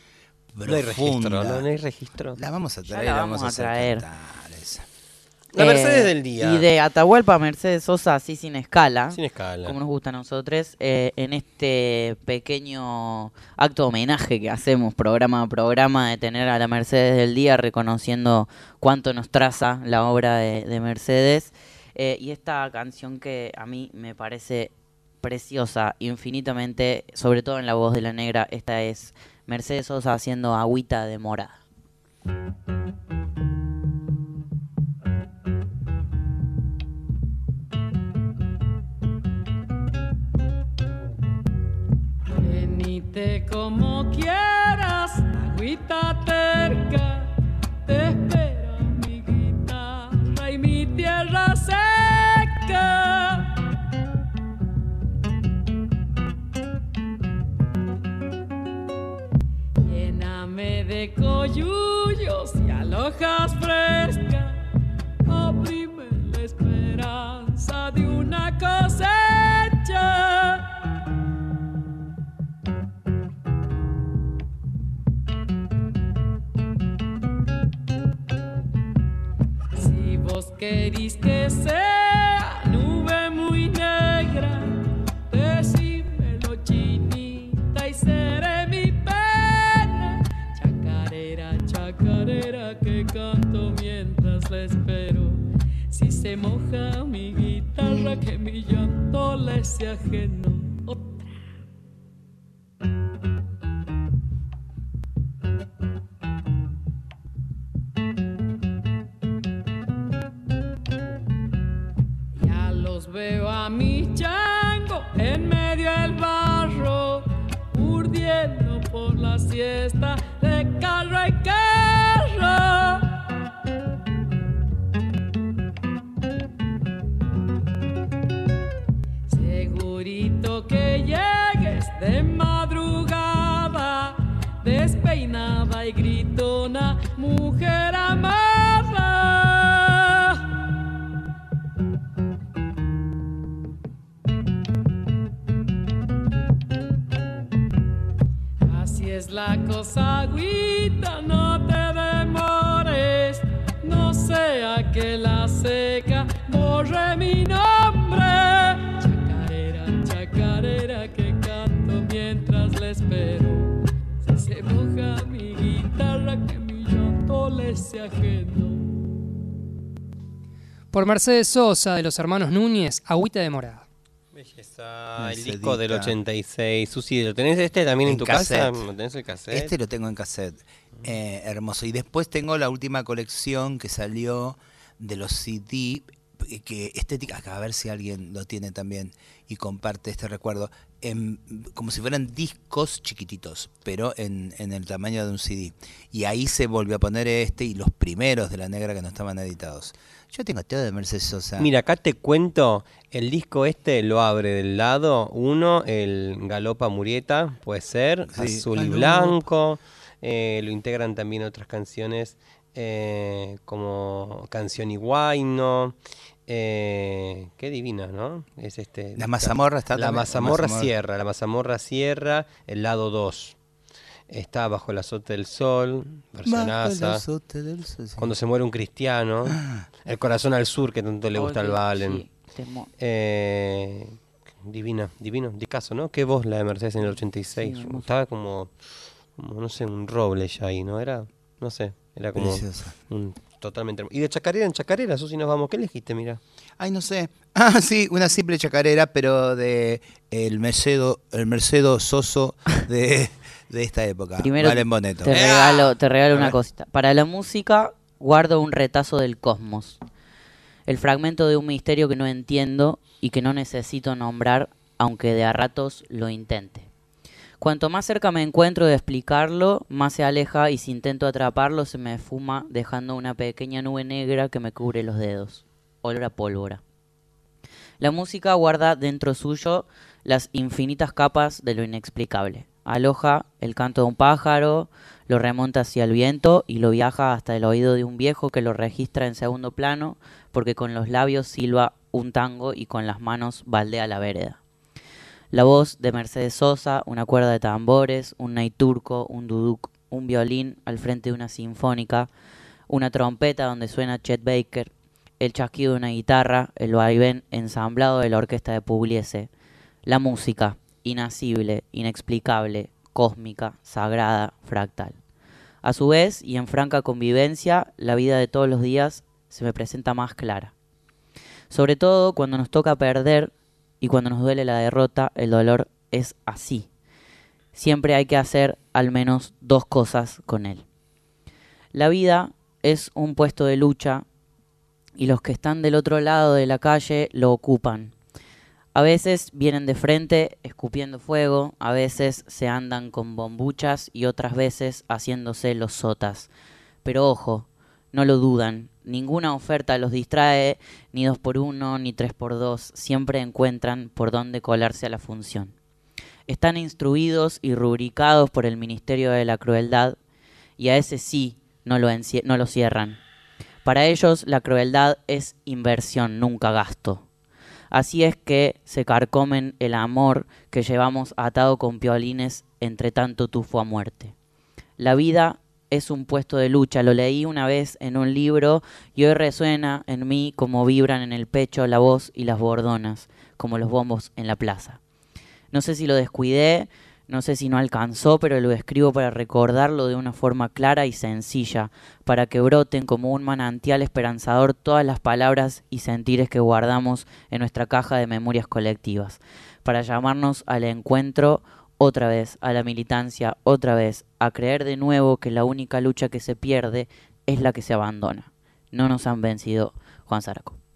No hay registro, profunda. ¿no? No hay registro. La vamos a Ya traer, la la vamos a hacer traer. cantar. La Mercedes del día. Y de Atahualpa a Mercedes Sosa, así sin escala. Sin escala. Como nos gusta a nosotros, eh, en este pequeño acto de homenaje que hacemos programa a programa de tener a la Mercedes del día, reconociendo cuánto nos traza la obra de, de Mercedes. Eh, y esta canción que a mí me parece preciosa, infinitamente, sobre todo en la voz de la negra, esta es Mercedes Sosa haciendo agüita de morada. Venite como quieras, agüita terca, te espera mi guitarra y mi tierra seca. Lléname de coyullos y alojas frescas, abrime la esperanza de una cosecha. Querís que sea nube muy negra, decímelo chinita y seré mi pena. Chacarera, chacarera que canto mientras la espero. Si se moja mi guitarra, que mi llanto le sea ajeno. Veo a mi chango en medio del barro, urdiendo por la siesta de carro y carro. Segurito que llegues de madrugada, despeinada y gritona, mujer amada. La cosa, agüita, no te demores, no sea que la seca borre mi nombre. Chacarera, chacarera, que canto mientras le espero. Si se moja mi guitarra, que mi llanto le sea ajeno. Por Mercedes Sosa de los hermanos Núñez, Agüita de Morada. El disco del 86. Susi, ¿lo tenés este también en, En tu cassette. casa? ¿Lo tenés el cassette? Este lo tengo en cassette. Eh, hermoso. Y después tengo la última colección que salió de los CD, eh, que estética, acá, a ver si alguien lo tiene también y comparte este recuerdo, en- como si fueran discos chiquititos, pero en, en el tamaño de un CD. Y ahí se volvió a poner este y los primeros de la negra que no estaban editados. Yo tengo todo de Mercedes Sosa. Mira, acá te cuento, el disco este lo abre del lado uno, el Galopa Murieta, puede ser, Sí. azul y Galopa. blanco, eh, lo integran también otras canciones eh, como Canción y Guayno, eh, qué divina, ¿no? Es este, La mazamorra está la mazamorra mazamorra. Sierra, la mazamorra Sierra, el lado 2. Está bajo el azote del sol, Bajo versionaza. el azote del sol, sí. Cuando se muere un cristiano. El corazón al sur, que tanto le gusta al Valen. sí, Eh, Divina, divino, discaso, ¿no? Qué voz la de Mercedes en el 86. Sí. Estaba como, como, no sé, un roble ya ahí, ¿no? Era, no sé, era como un, totalmente. Y de chacarera en chacarera, Susi, nos vamos. ¿Qué elegiste, mira? Ay, no sé. Ah, sí, una simple chacarera, pero de el Mercedo, el Mercedo Soso de, de esta época. Primero Valen Boneto. te regalo, te regalo A una cosita. Para la música guardo un retazo del cosmos. El fragmento de un misterio que no entiendo y que no necesito nombrar, aunque de a ratos lo intente. Cuanto más cerca me encuentro de explicarlo, más se aleja y si intento atraparlo se me fuma dejando una pequeña nube negra que me cubre los dedos. Olor a pólvora. La música guarda dentro suyo las infinitas capas de lo inexplicable. Aloja el canto de un pájaro, lo remonta hacia el viento y lo viaja hasta el oído de un viejo que lo registra en segundo plano porque con los labios silba un tango y con las manos baldea la vereda. La voz de Mercedes Sosa, una cuerda de tambores, un ney turco, un duduk, un violín al frente de una sinfónica, una trompeta donde suena Chet Baker, el chasquido de una guitarra, el vaivén ensamblado de la orquesta de Pugliese, la música, inacible, inexplicable, cósmica, sagrada, fractal. A su vez, y en franca convivencia, la vida de todos los días se me presenta más clara. Sobre todo cuando nos toca perder y cuando nos duele la derrota, el dolor es así. Siempre hay que hacer al menos dos cosas con él. La vida es un puesto de lucha y los que están del otro lado de la calle lo ocupan. A veces vienen de frente escupiendo fuego, a veces se andan con bombuchas y otras veces haciéndose los sotas. Pero ojo, no lo dudan, ninguna oferta los distrae, ni dos por uno, ni tres por dos, siempre encuentran por dónde colarse a la función. Están instruidos y rubricados por el Ministerio de la Crueldad, y a ese sí no lo, no lo cierran. Para ellos la crueldad es inversión, nunca gasto. Así es que se carcomen el amor que llevamos atado con piolines entre tanto tufo a muerte. La vida es un puesto de lucha, lo leí una vez en un libro y hoy resuena en mí como vibran en el pecho la voz y las bordonas, como los bombos en la plaza. No sé si lo descuidé, no sé si no alcanzó, pero lo escribo para recordarlo de una forma clara y sencilla, para que broten como un manantial esperanzador todas las palabras y sentires que guardamos en nuestra caja de memorias colectivas, para llamarnos al encuentro otra vez, a la militancia otra vez, a creer de nuevo que la única lucha que se pierde es la que se abandona. No nos han vencido, Juan Zaraco.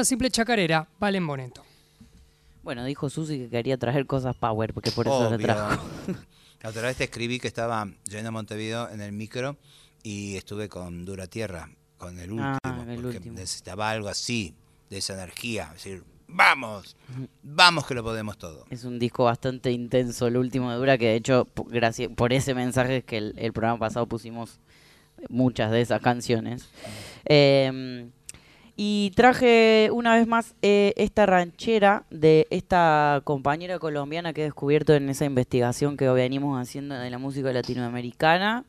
Una simple chacarera, Valen Boneto. Bueno, dijo Susi que quería traer cosas power, porque por eso lo trajo. La otra vez te escribí que estaba yendo a Montevideo en el micro y estuve con Dura Tierra, con el último, Ah, el porque último. necesitaba algo así, de esa energía, es decir, vamos, vamos que lo podemos todo. Es un disco bastante intenso, el último de Dura, que de hecho, gracias por ese mensaje es que el, el programa pasado pusimos muchas de esas canciones. Eh, y traje una vez más eh, esta ranchera de esta compañera colombiana que he descubierto en esa investigación que venimos haciendo de la música latinoamericana.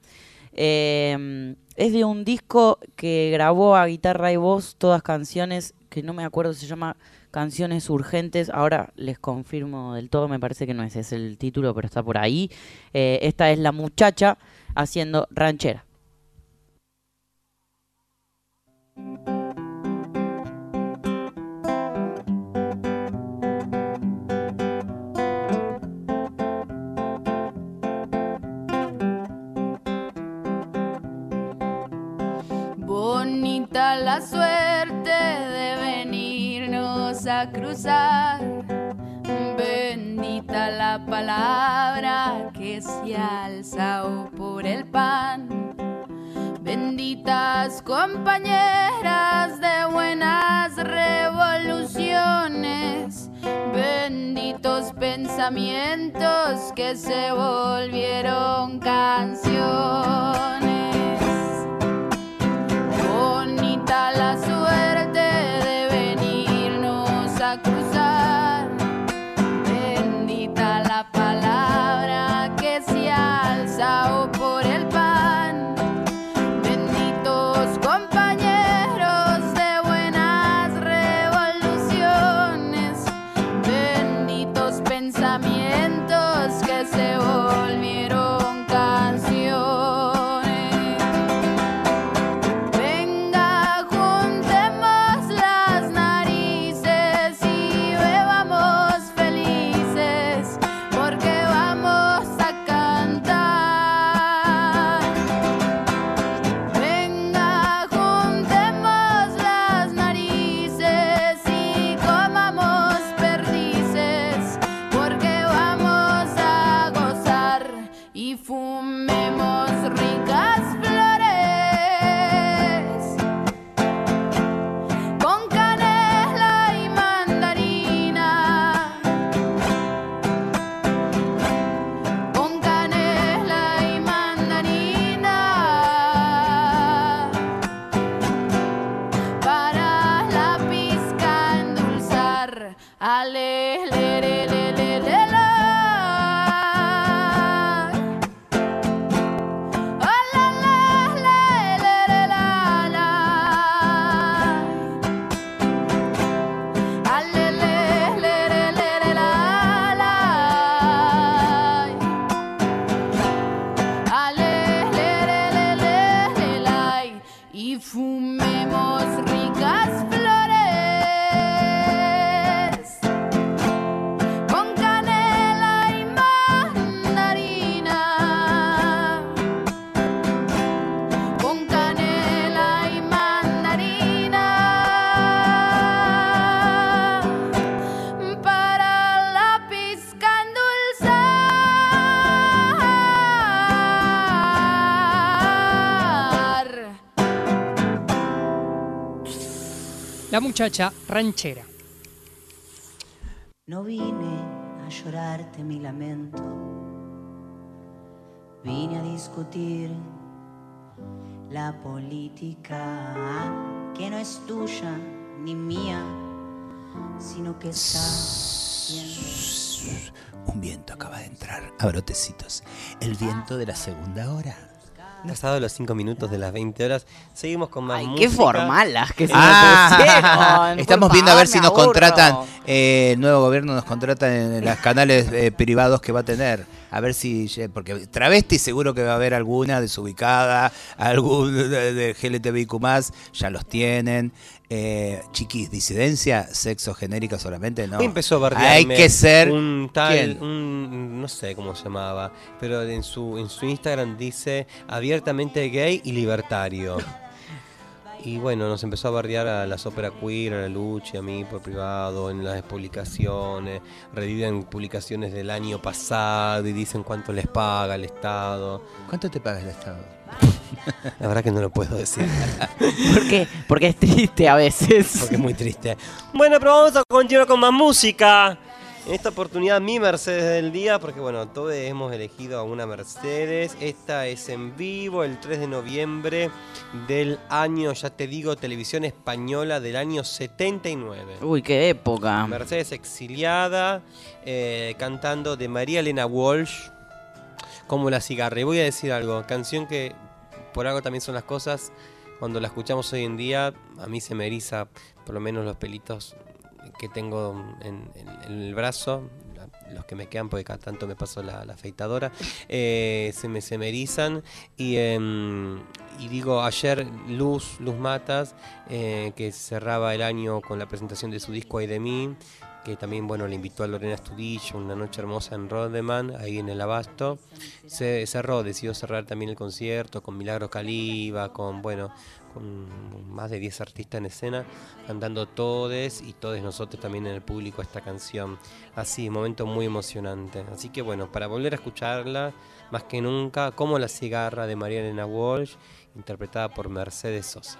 Eh, es de un disco que grabó a guitarra y voz todas canciones que no me acuerdo, se llama Canciones Urgentes. Ahora les confirmo del todo, me parece que no ese es el título, pero está por ahí. Eh, esta es la muchacha haciendo ranchera. La suerte de venirnos a cruzar. Bendita la palabra que se alza oh, por el pan. Benditas compañeras de buenas revoluciones. Benditos pensamientos que se volvieron canciones. La muchacha ranchera. No vine a llorarte mi lamento, vine a discutir la política que no es tuya ni mía, sino que está bien. Un viento acaba de entrar a brotecitos. El viento de la segunda hora. Pasado los 5 minutos de las 20 horas, seguimos con más Ay, música. qué formalas que se Ah, estamos Por viendo a ver si nos contratan eh, el nuevo gobierno nos contrata en los canales eh, privados que va a tener. A ver si, porque travesti seguro que va a haber alguna desubicada, algún de, de GLTBIQ+, ya los tienen. Eh, chiquis, disidencia, sexo genérica solamente, no. Hoy empezó a bardearme Hay que ser... un tal, un- no sé cómo se llamaba, pero en su en su Instagram dice abiertamente gay y libertario. Y bueno, nos empezó a bardear a las óperas queer, a la lucha, a mí por privado, en las publicaciones, reviven publicaciones del año pasado y dicen cuánto les paga el Estado. ¿Cuánto te paga el Estado? La verdad que no lo puedo decir. ¿Por qué? Porque es triste a veces. Porque es muy triste. Bueno, pero vamos a continuar con más música. En esta oportunidad mi Mercedes del día, porque bueno, todos hemos elegido a una Mercedes. Esta es en vivo el 3 de noviembre del año, ya te digo, televisión española del año 79. Uy, qué época. Mercedes exiliada, eh, cantando de María Elena Walsh, como la cigarra. Y voy a decir algo, canción que por algo también son las cosas, cuando la escuchamos hoy en día, a mí se me eriza por lo menos los pelitos que tengo en, en- en el brazo, los que me quedan porque cada tanto me paso la, la afeitadora, eh, se, me, se me erizan. Y, em, y digo, ayer Luz, Luz Matas, eh, que cerraba el año con la presentación de su disco Ay de mí, que también bueno le invitó a Lorena Estudillo, una noche hermosa en Rodeman, ahí en el Abasto. Se cerró, decidió cerrar también el concierto con Milagro Caliba, con bueno, con más de 10 artistas en escena, cantando todes y todos nosotros también en el público esta canción. Así, momento muy emocionante. Así que bueno, para volver a escucharla, más que nunca, como la cigarra de María Elena Walsh, interpretada por Mercedes Sosa.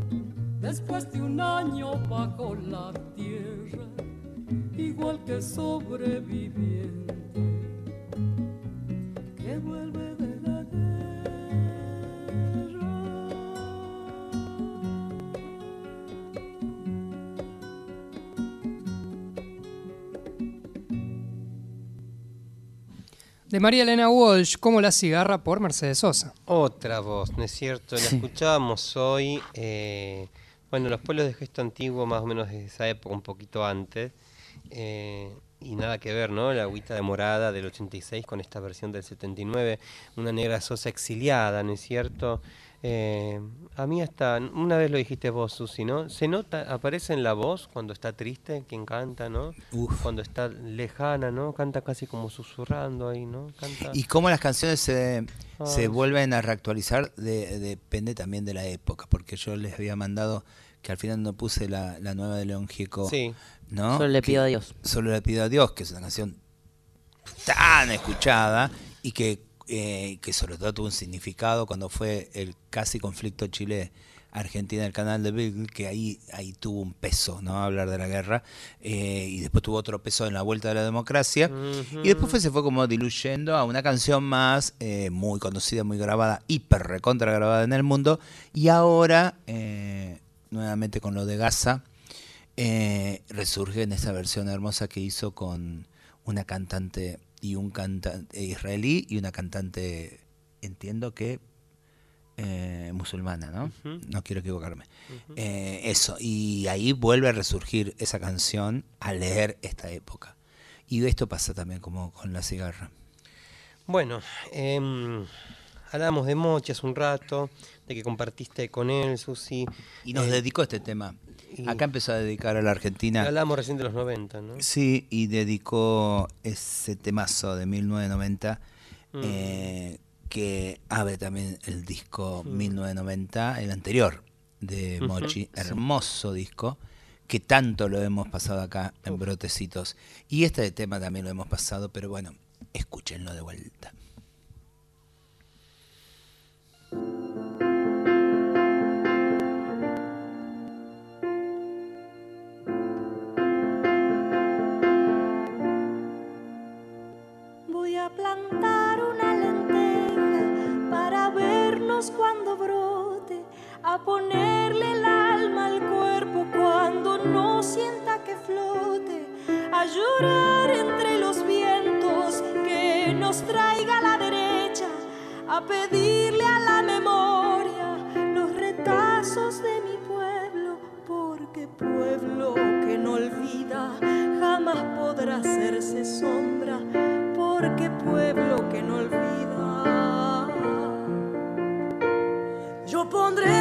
después de un año bajo la tierra, igual que sobreviviente que vuelve de la De María Elena Walsh, como la cigarra por Mercedes Sosa. Otra voz, ¿no es cierto? La escuchábamos hoy. eh, bueno, los pueblos de gesto antiguo, más o menos de esa época, un poquito antes. eh, y nada que ver, ¿no? La agüita de morada del 86 con esta versión del 79. Una negra sosa exiliada, ¿no es cierto? Eh, a mí hasta, una vez lo dijiste vos, Susi, ¿no? Se nota, aparece en la voz cuando está triste, quien canta, ¿no? Cuando está lejana, ¿no? Canta casi como susurrando ahí, ¿no? Canta... Y cómo las canciones se, se vuelven a reactualizar de- depende también de la época, porque yo les había mandado que al final no puse la, la nueva de León Gieco, Sí. ¿no? Solo le Que- pido a Dios. Solo le pido a Dios, que es una canción tan escuchada y que, eh, que sobre todo tuvo un significado cuando fue el casi conflicto Chile-Argentina el canal de Bill, que ahí, ahí tuvo un peso, ¿no? Hablar de la guerra, eh, y después tuvo otro peso en la vuelta de la democracia, y después fue, se fue como diluyendo a una canción más eh, muy conocida, muy grabada, hiper recontra grabada en el mundo, y ahora, eh, nuevamente con lo de Gaza, resurge en esa versión hermosa que hizo con una cantante y un cantante israelí y una cantante, entiendo que eh, musulmana, ¿no? No quiero equivocarme. Eh, eso, y ahí vuelve a resurgir esa canción a leer esta época. Y esto pasa también como con la cigarra. Bueno, em, hablamos de Mochi hace un rato, de que compartiste con él, Susi. Y nos Eh, dedicó este tema. Y- Acá empezó a dedicar a la Argentina. Hablamos recién de los 90, ¿no? Sí, y dedicó ese temazo de 1990 Mm. eh, que abre también el disco Mm. 1990, el anterior de Mochi, sí. hermoso disco que tanto lo hemos pasado acá en Brotecitos. Y este tema también lo hemos pasado, pero bueno, escúchenlo de vuelta. A plantar una lenteja para vernos cuando brote, a ponerle el alma al cuerpo cuando no sienta que flote, a llorar entre los vientos que nos traiga la derecha, a pedirle a la memoria los retazos de mi pueblo, porque pueblo que no olvida jamás podrá hacerse sombra, pueblo que no olvida. Yo pondré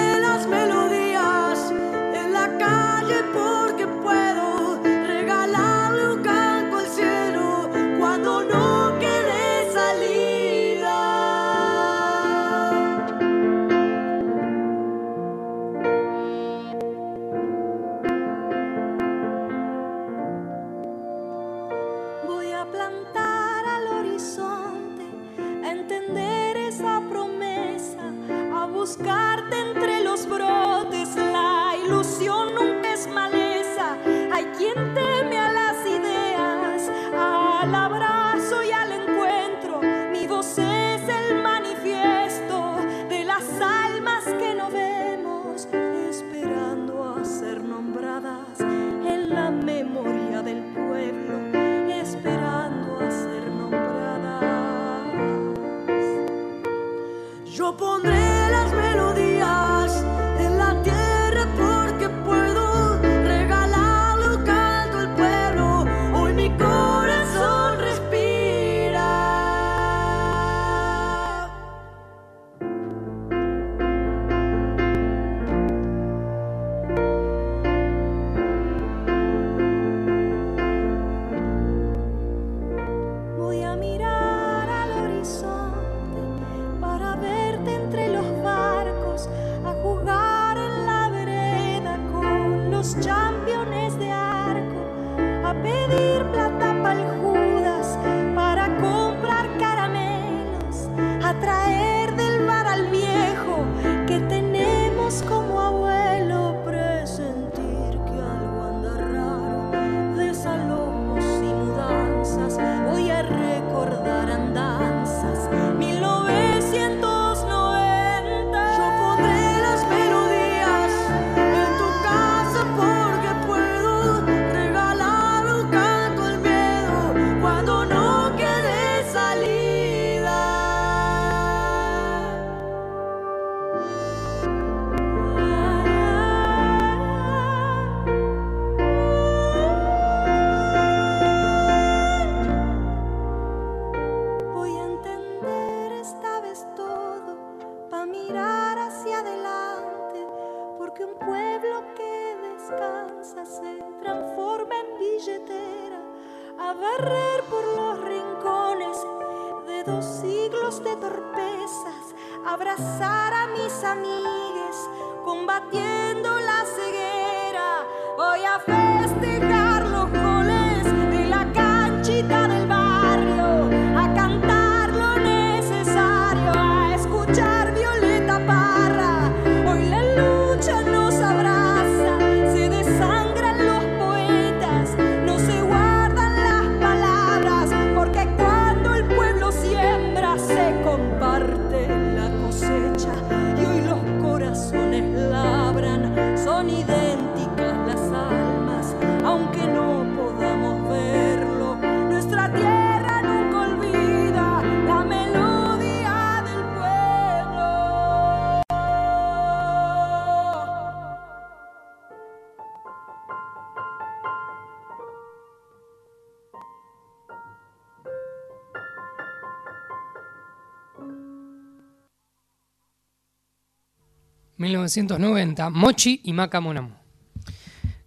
1990, Mochi y Maca Monamo.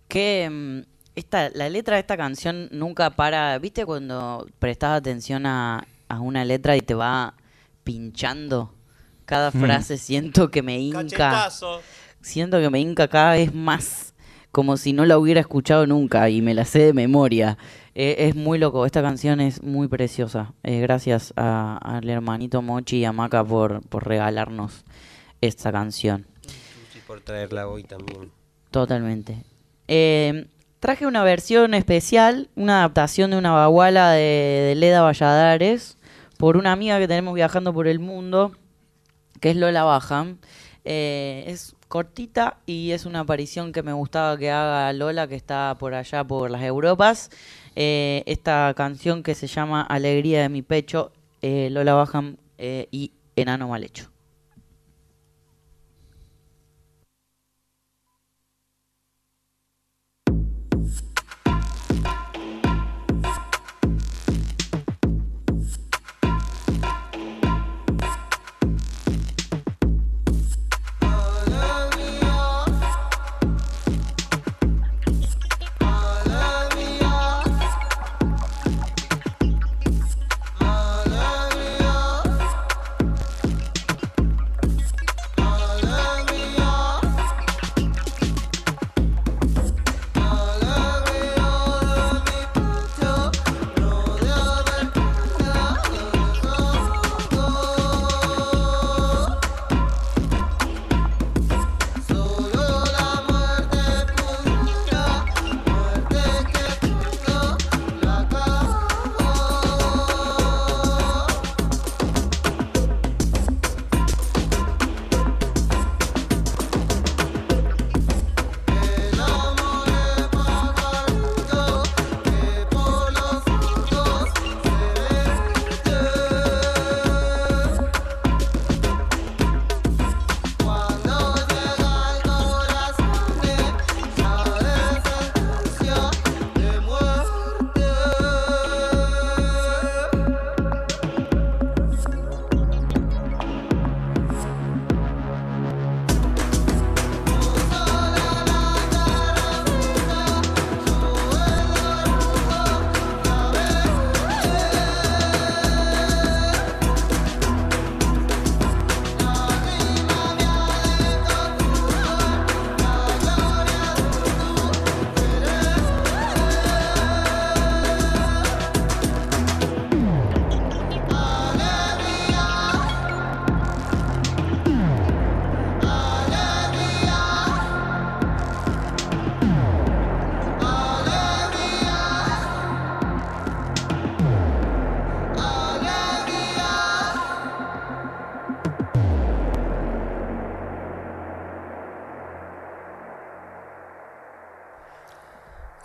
Que mm, esta, la letra de esta canción nunca para. ¿Viste cuando prestas atención a, a una letra y te va pinchando? Cada Mm. frase siento que me hinca. Cachetazo. Siento que me hinca cada vez más. Como si no la hubiera escuchado nunca y me la sé de memoria. Eh, es muy loco. Esta canción es muy preciosa. Eh, gracias a- al hermanito Mochi y a Maca por, por regalarnos esta canción. Por traerla hoy también. Totalmente. Eh, traje una versión especial, una adaptación de una baguala de, de Leda Valladares por una amiga que tenemos viajando por el mundo, que es Lola Baja. Eh, es cortita y es una aparición que me gustaba que haga Lola, que está por allá por las Europas. Eh, esta canción que se llama Alegría de mi pecho, Lola Baja eh, y Enano Mal Hecho.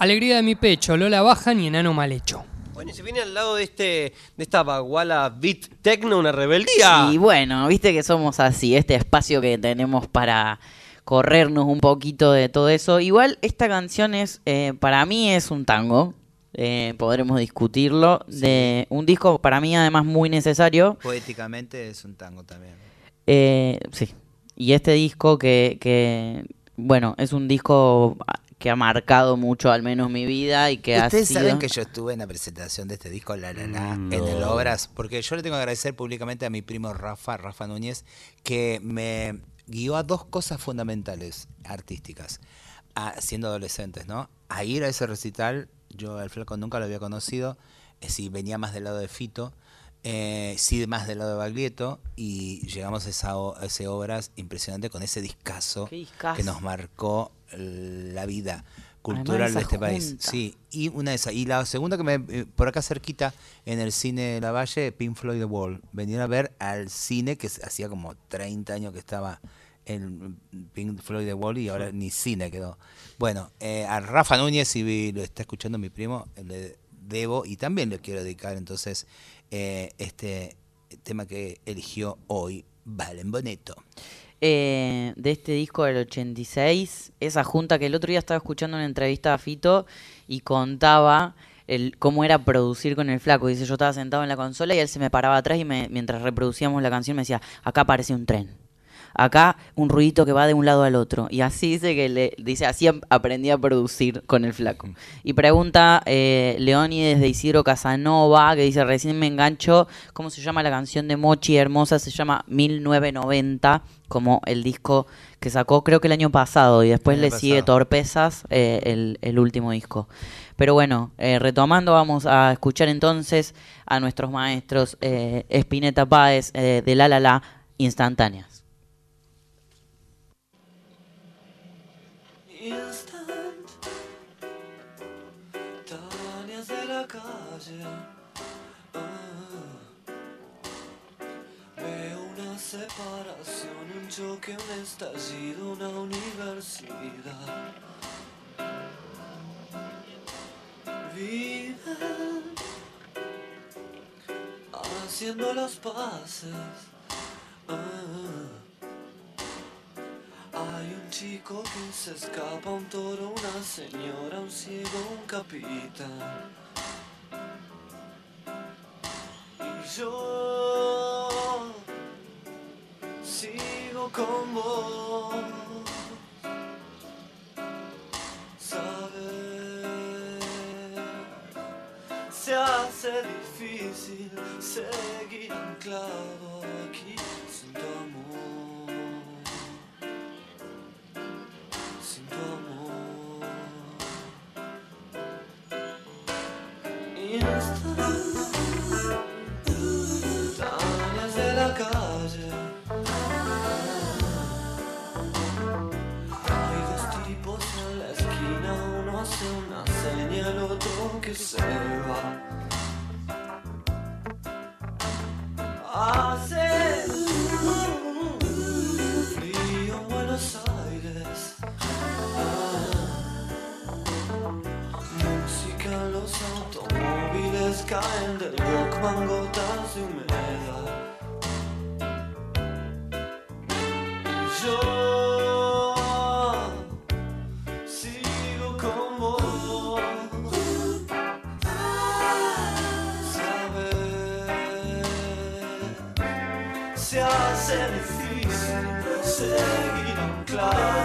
Alegría de mi pecho, Lola Bajan y Enano Mal Hecho. Bueno, y se viene al lado de este de esta baguala beat techno, una rebeldía. Y bueno, viste que somos así, este espacio que tenemos para corrernos un poquito de todo eso. Igual esta canción es, eh, para mí es un tango, eh, podremos discutirlo, de un disco para mí además muy necesario. Poéticamente es un tango también. Eh, sí. Y este disco que, que, bueno, es un disco que ha marcado mucho al menos mi vida y que ha Ustedes sido... saben que yo estuve en la presentación de este disco La La La en el. Obras, porque yo le tengo que agradecer públicamente a mi primo Rafa, Rafa Núñez, que me guió a dos cosas fundamentales artísticas, a- siendo adolescentes, ¿no? A ir a ese recital, yo al flaco nunca lo había conocido, eh, sí, venía más del lado de Fito, eh, sí más del lado de Baglietto, y llegamos a, esa, a ese Obras impresionante con ese discazo que nos marcó la vida cultural de este país. Sí, y una de esas. Y la segunda que me, eh, por acá cerquita, en el cine La Valle, Pink Floyd The Wall. Venían a ver al cine que hacía como 30 años que estaba en Pink Floyd The Wall y ahora ni cine quedó. Bueno, eh, a Rafa Núñez, si lo está escuchando mi primo, le debo y también le quiero dedicar entonces eh, este tema que eligió hoy, Valen Boneto. eh, de este disco del 86, esa junta que el otro día estaba escuchando una entrevista a Fito y contaba el, cómo era producir con el flaco. Dice, yo estaba sentado en la consola y él se me paraba atrás y me, mientras reproducíamos la canción me decía, acá aparece un tren. Acá un ruidito que va de un lado al otro. Y así dice que le dice, así ap- aprendí a producir con el flaco. Y pregunta eh, Leónides de Isidro Casanova, que dice, recién me engancho, ¿cómo se llama la canción de Mochi Hermosa? Se llama 1990, como el disco que sacó creo que el año pasado. Y después le sigue. Torpezas, eh, el, el último disco. Pero bueno, eh, retomando, vamos a escuchar entonces a nuestros maestros eh, Spinetta Páez eh, de La La La, instantáneas. Separación, un estallido, una universidad. Viven haciendo las paces. Ah. Hay un chico que se escapa, un toro, una señora, un ciego, un capitán. Y yo sigo con vos. Saber se hace difícil seguir anclado aquí sin tu amor. Otro que se va. Hace frío en Buenos Aires. Música en los automóviles caen del Walkman gotas de humedad. Y yo seguir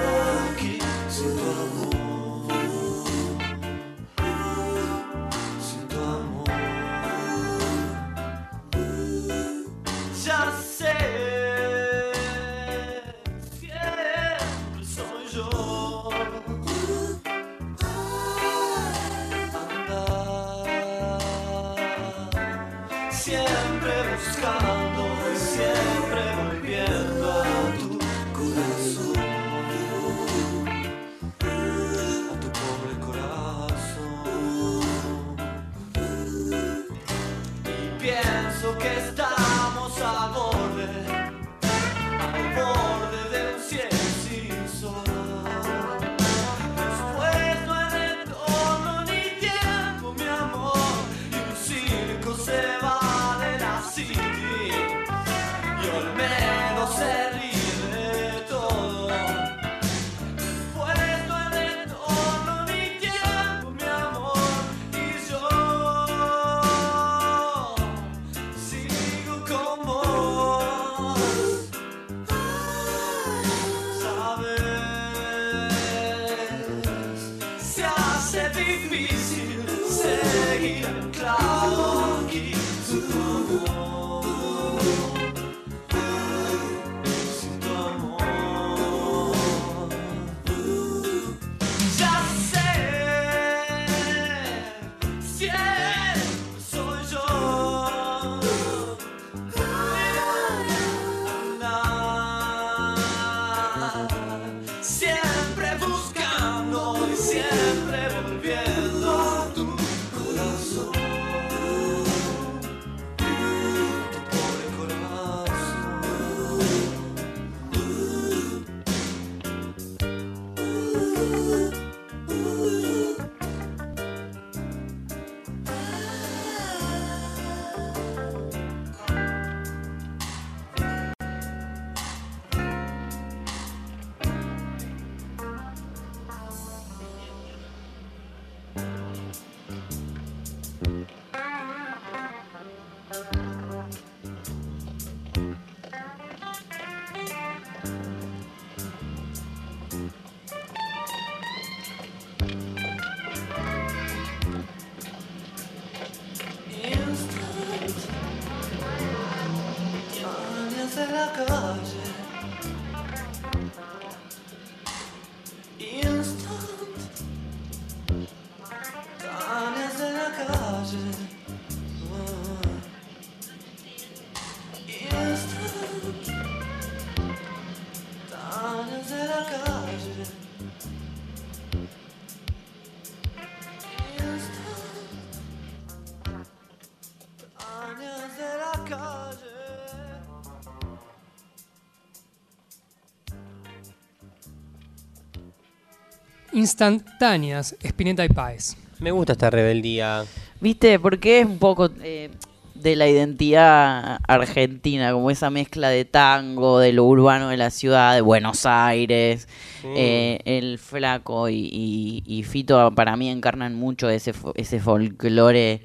Instantáneas, Spinetta y Páez. Me gusta esta rebeldía. ¿Viste? Porque es un poco eh, de la identidad argentina, como esa mezcla de tango, de lo urbano de la ciudad, de Buenos Aires. Sí. Eh, el flaco y, y- y Fito para mí encarnan mucho ese, ese folclore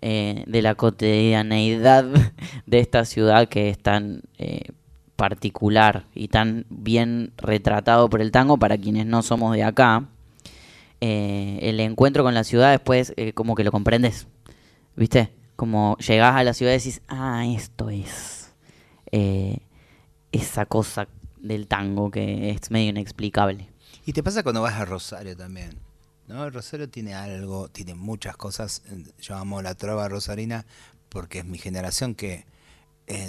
eh, de la cotidianeidad de esta ciudad que es tan eh, particular y tan bien retratado por el tango para quienes no somos de acá. Eh, el encuentro con la ciudad después eh, como que lo comprendes, ¿viste? Como llegás a la ciudad y decís, ah, esto es eh, esa cosa del tango que es medio inexplicable. Y te pasa cuando vas a Rosario también. ¿no? Rosario tiene algo, tiene muchas cosas. Yo amo la trova rosarina porque es mi generación que,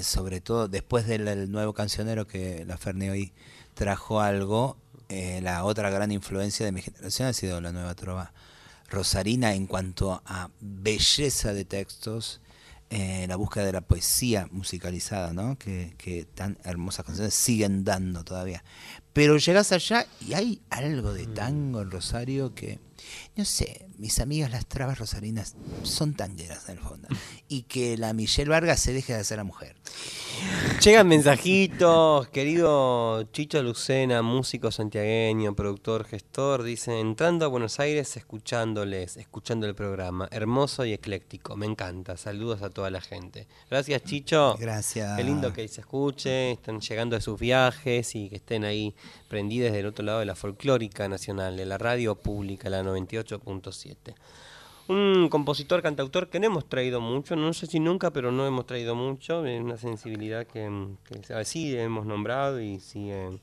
sobre todo después del nuevo cancionero que la Ferni hoy trajo algo, eh, la otra gran influencia de mi generación ha sido la nueva trova rosarina en cuanto a belleza de textos, eh, la búsqueda de la poesía musicalizada, ¿no? Que, que tan hermosas canciones siguen dando todavía. Pero llegas allá y hay algo de tango en Rosario que, no sé, mis amigas las trabas rosarinas son tangueras en el fondo. Y que la Michelle Vargas se deje de hacer la mujer. Llegan mensajitos, querido Chicho Lucena, músico santiagueño, productor, gestor, dice, entrando a Buenos Aires escuchándoles, escuchando el programa, hermoso y ecléctico, me encanta, saludos a toda la gente. Gracias Chicho. Gracias. Qué lindo que se escuche, están llegando de sus viajes y que estén ahí prendidos del otro lado de la folclórica nacional, de la radio pública, la 98.7. Un compositor, cantautor que no hemos traído mucho, no sé si nunca, pero no hemos traído mucho, una sensibilidad que, que sí hemos nombrado y sí eh,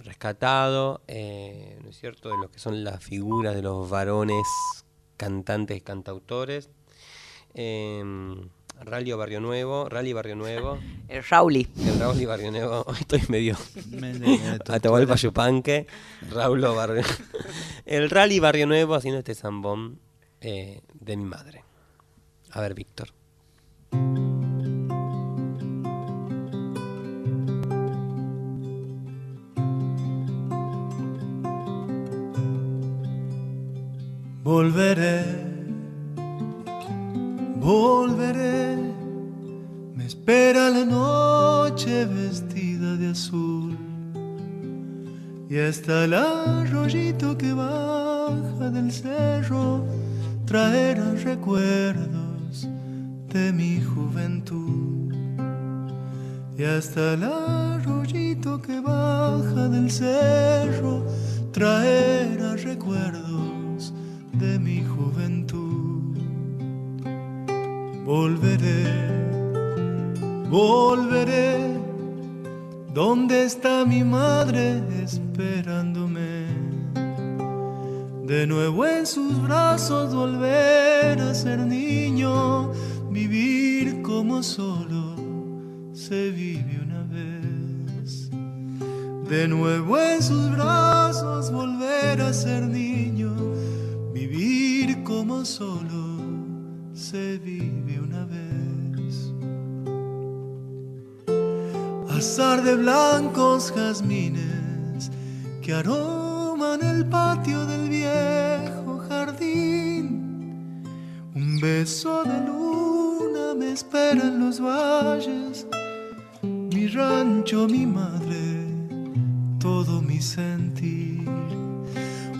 rescatado, eh, ¿no es cierto?, de lo que son las figuras de los varones cantantes, cantautores. Rally Barrio Nuevo, Rally Barrio Nuevo. El Rauli. El Rauli Barrio Nuevo, hoy estoy medio Atahualpa Yupanque, Raúl Barrio El Rally Barrio Nuevo haciendo este zambón eh, de mi madre. A ver, Víctor. Volveré, volveré, me espera la noche vestida de azul. Y hasta el arroyito que baja del cerro traerá recuerdos de mi juventud. Y hasta el arroyito que baja del cerro traerá recuerdos de mi juventud. Volveré, volveré, ¿dónde está mi madre esperándome? De nuevo en sus brazos volver a ser niño, vivir como solo se vive una vez. De nuevo en sus brazos volver a ser niño, vivir como solo se vive una vez. Azar de blancos jazmines que aroman el patio del viejo jardín. Un beso de luna me espera en los valles, mi rancho, mi madre, todo mi sentir.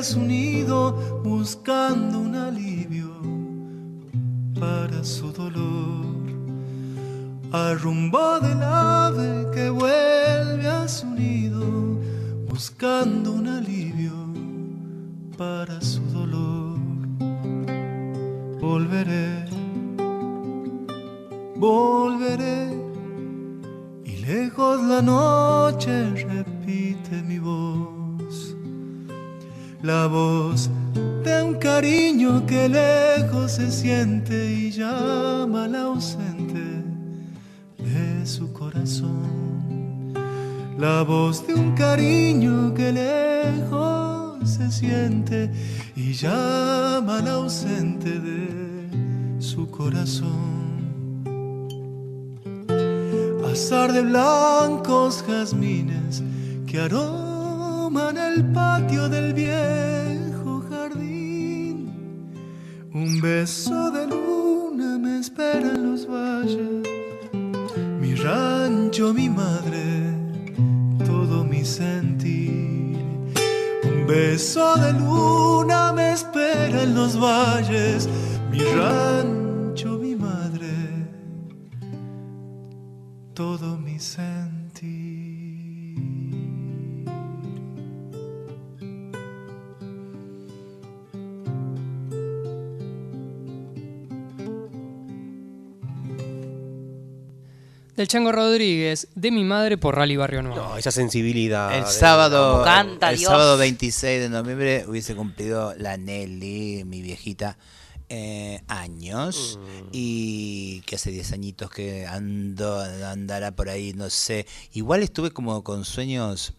Vuelve a su buscando un alivio para su dolor. Al del ave que vuelve a su nido buscando un alivio para su dolor. Volveré, volveré y lejos la noche repite mi voz. La voz de un cariño que lejos se siente y llama al ausente de su corazón. La voz de un cariño que lejos se siente y llama al ausente de su corazón. Azar de blancos jazmines que aroman el patio del viejo jardín. Un beso de luna me espera en los valles mi rancho, mi madre, todo mi sentir. Un beso de luna me espera en los valles, mi rancho, mi madre, todo mi sentir. Del Chango Rodríguez, de mi madre por Rally Barrio Nuevo. No, esa sensibilidad. El de- sábado, canta, el Dios. sábado 26 de noviembre hubiese cumplido la Nelly, mi viejita, eh, años. Mm. Y que hace 10 añitos que ando, andará por ahí, no sé. Igual estuve como con sueños,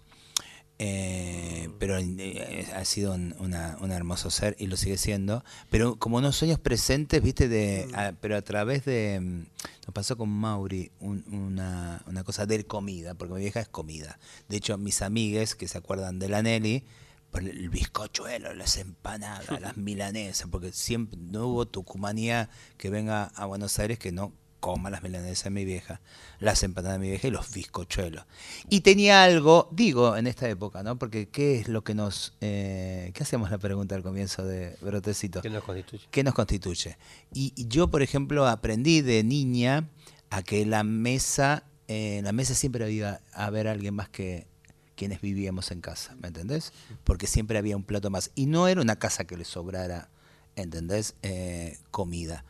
eh, pero eh, ha sido un, una- un hermoso ser y lo sigue siendo. Pero como unos sueños presentes, viste, de, a- pero a través de... mm, Nos pasó con Mauri un- una, una cosa de comida, porque mi vieja es comida. De hecho, mis amigues que se acuerdan de la Nelly, por el bizcochuelo, las empanadas, las milanesas, porque siempre no hubo tucumanía que venga a Buenos Aires que no coma las milanesas de mi vieja, las empanadas de mi vieja y los bizcochuelos. Y tenía algo, digo, en esta época, ¿no? Porque ¿qué es lo que nos... Eh, ¿Qué hacíamos la pregunta al comienzo de Brotecito? ¿Qué nos constituye? ¿Qué nos constituye? Y y yo, por ejemplo, aprendí de niña a que la mesa, eh, en la mesa siempre había a haber alguien más que quienes vivíamos en casa, ¿me entendés? Porque siempre había un plato más. Y no era una casa que le sobrara, ¿entendés? Eh, comida.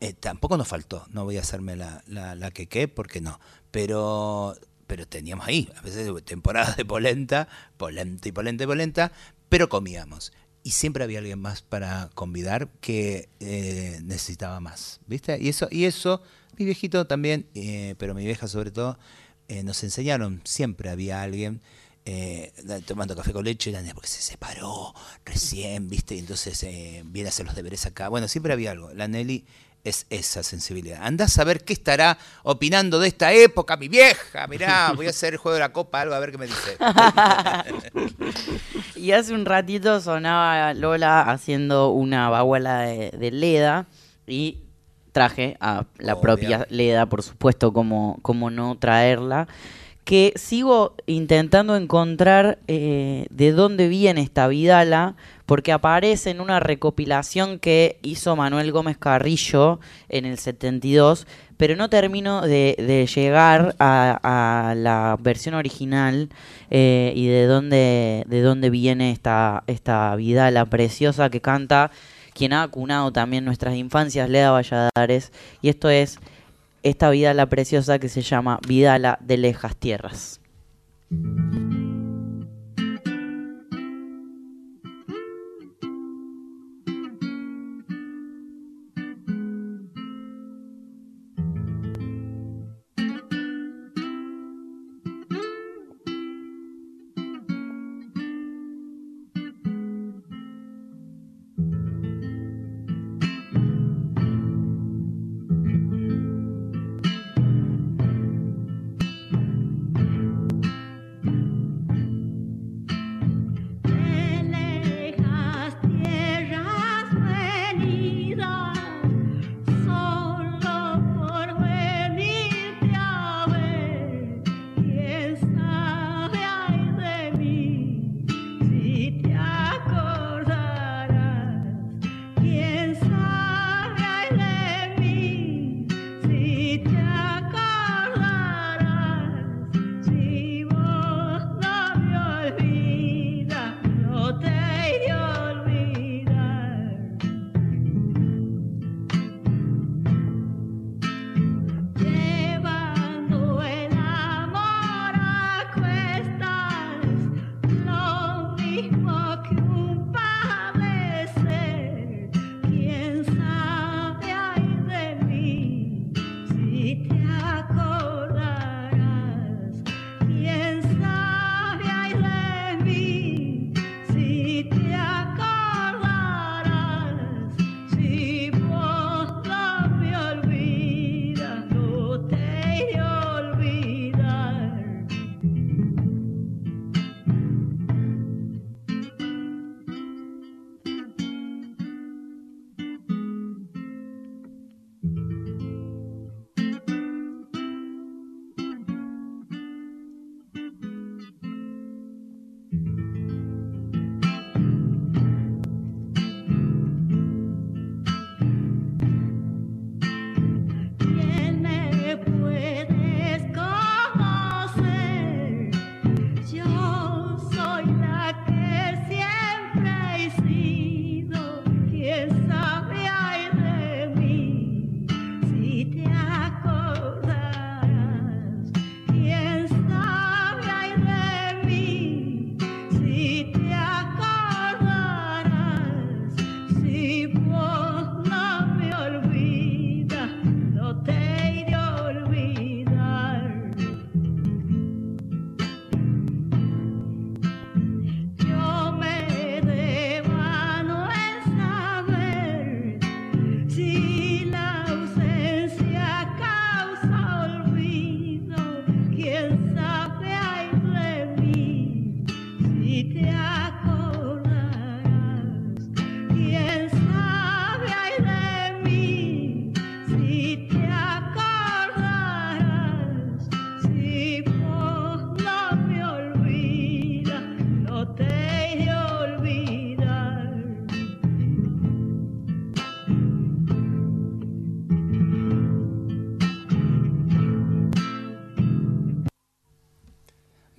Eh, tampoco nos faltó, no voy a hacerme la, la, la que qué, porque no. Pero, pero teníamos ahí, a veces temporadas de polenta, polenta y polenta y polenta, pero comíamos. Y siempre había alguien más para convidar que eh, necesitaba más, ¿viste? Y eso, y eso, mi viejito también, eh, pero mi vieja sobre todo, nos enseñaron, siempre había alguien tomando café con leche, porque se separó recién, ¿viste? Y entonces eh, viene a hacer los deberes acá. Bueno, siempre había algo. La Nelly es esa sensibilidad. Andás a ver qué estará opinando de esta época, mi vieja. Mirá, voy a hacer el juego de la copa, algo a ver qué me dice. Y hace un ratito sonaba Lola haciendo una baguala de, de Leda y traje a la Obvio. propia Leda, por supuesto, como, como no traerla. Que sigo intentando encontrar eh, de dónde viene esta Vidala, porque aparece en una recopilación que hizo Manuel Gómez Carrillo en el 72, pero no termino de, llegar a, la versión original eh, y de dónde, de dónde viene esta, esta Vidala preciosa que canta quien ha acunado también nuestras infancias, Leda Valladares, y esto es esta Vidala preciosa que se llama Vidala de Lejas Tierras.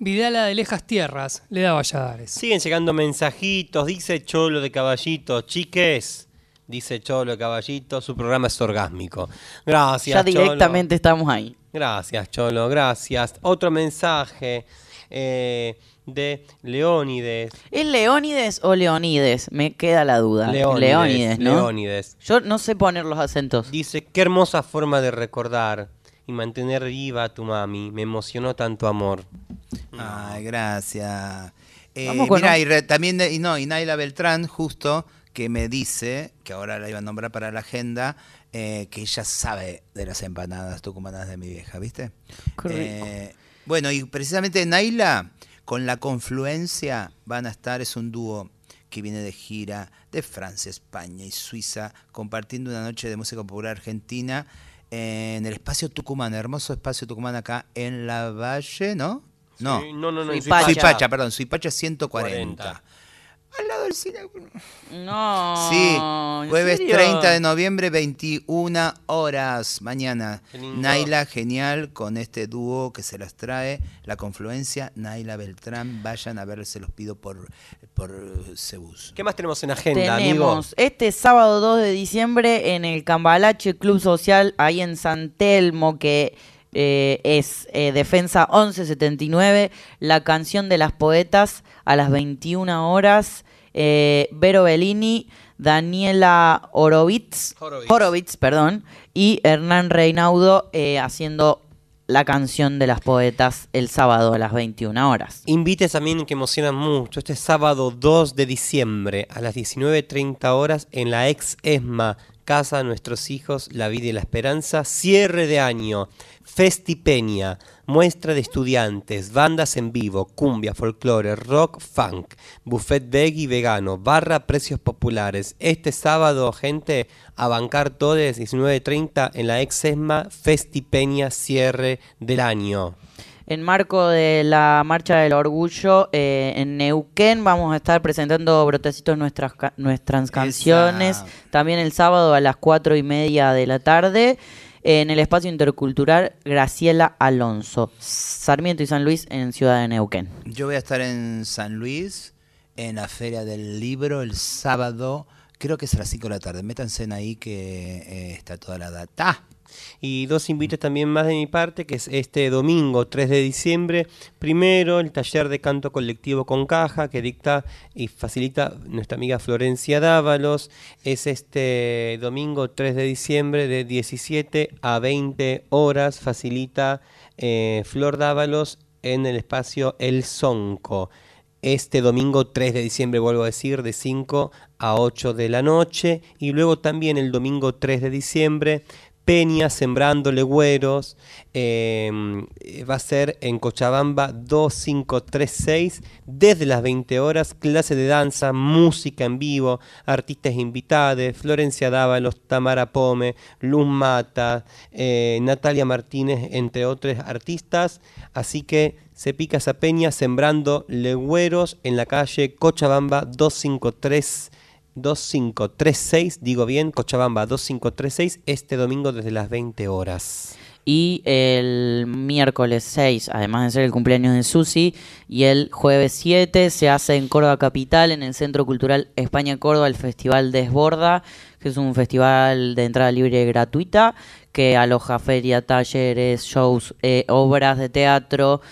Vidala de lejas tierras, le da Valladares. Siguen llegando mensajitos, dice Cholo de Caballito, chiques, dice Cholo de Caballito, su programa es orgásmico. Gracias, Ya Cholo. directamente estamos ahí. Gracias, Cholo, gracias. Otro mensaje eh, de Leónides. ¿Es Leónides o Leonides? Me queda la duda. Leónides, Leónides, ¿no? Leónides. Yo no sé poner los acentos. Dice, qué hermosa forma de recordar y mantener viva a tu mami. Me emocionó tanto amor. Ay, gracias. Eh, mira, un- y re- también, de- y no, y Naila Beltrán, justo, que me dice, que ahora la iba a nombrar para la agenda, eh, que ella sabe de las empanadas tucumanas de mi vieja, ¿viste? Eh, bueno, y precisamente Naila, con la confluencia, van a estar, es un dúo que viene de gira de Francia, España y Suiza, compartiendo una noche de música popular argentina en el espacio Tucumán, hermoso espacio Tucumán acá en la Valle, ¿no? No, Sí, no, no, no, Suipacha. Suipacha, perdón, Suipacha 140. 40. Al lado del cine. No. Sí, ¿en jueves serio? 30 de noviembre, 21 horas mañana. Naila, genial, con este dúo que se las trae, La Confluencia, Naila Beltrán, vayan a ver, se los pido por, por Cebus. ¿Qué más tenemos en agenda, amigo? Tenemos este sábado 2 de diciembre en el Cambalache Club Social, ahí en San Telmo, que eh, es eh, Defensa 1179, la canción de las poetas a las 21 horas. eh, Vero Bellini, Daniela Horowitz, Horowitz. Horowitz, perdón, y Hernán Reinaudo eh, haciendo la canción de las poetas el sábado a las 21 horas. Invites también que emocionan mucho. Este sábado 2 de diciembre a las 19.30 horas en la ex ESMA, Casa de Nuestros Hijos, La Vida y la Esperanza, cierre de año, Festipeña, muestra de estudiantes, bandas en vivo, cumbia, folclore, rock, funk, buffet veggie vegano, barra precios populares. Este sábado, gente, a bancar todos, 19.30 en la ex ESMA, Festipeña, cierre del año. En marco de la Marcha del Orgullo eh, en Neuquén vamos a estar presentando brotecitos nuestras nuestras canciones. También el sábado a las cuatro y media de la tarde en el espacio intercultural Graciela Alonso, Sarmiento y San Luis en Ciudad de Neuquén. Yo voy a estar en San Luis, en la Feria del Libro, el sábado, creo que es a las 5 de la tarde. Métanse en ahí que eh, está toda la data. Y dos invites también más de mi parte, que es este domingo 3 de diciembre. Primero, el taller de canto colectivo con caja que dicta y facilita nuestra amiga Florencia Dávalos. Es este domingo 3 de diciembre de 17 a 20 horas. Facilita eh, Flor Dávalos en el espacio El Sonco. Este domingo 3 de diciembre, vuelvo a decir, de 5 a 8 de la noche. Y luego también el domingo 3 de diciembre, Peña Sembrando Legüeros. eh, va a ser en Cochabamba 2536 desde las 20 horas. Clase de danza, música en vivo, artistas invitados, Florencia Dávalos, Tamara Pome, Luz Mata, eh, Natalia Martínez, entre otros artistas. Así que se pica esa peña sembrando legüeros en la calle Cochabamba 253. 2536, digo bien, Cochabamba 2536, este domingo desde las 20 horas. Y el miércoles 6, además de ser el cumpleaños de Susi, y el jueves 7 se hace en Córdoba Capital, en el Centro Cultural España Córdoba, el Festival Desborda, que es un festival de entrada libre y gratuita, que aloja feria, talleres, shows, eh, obras de teatro,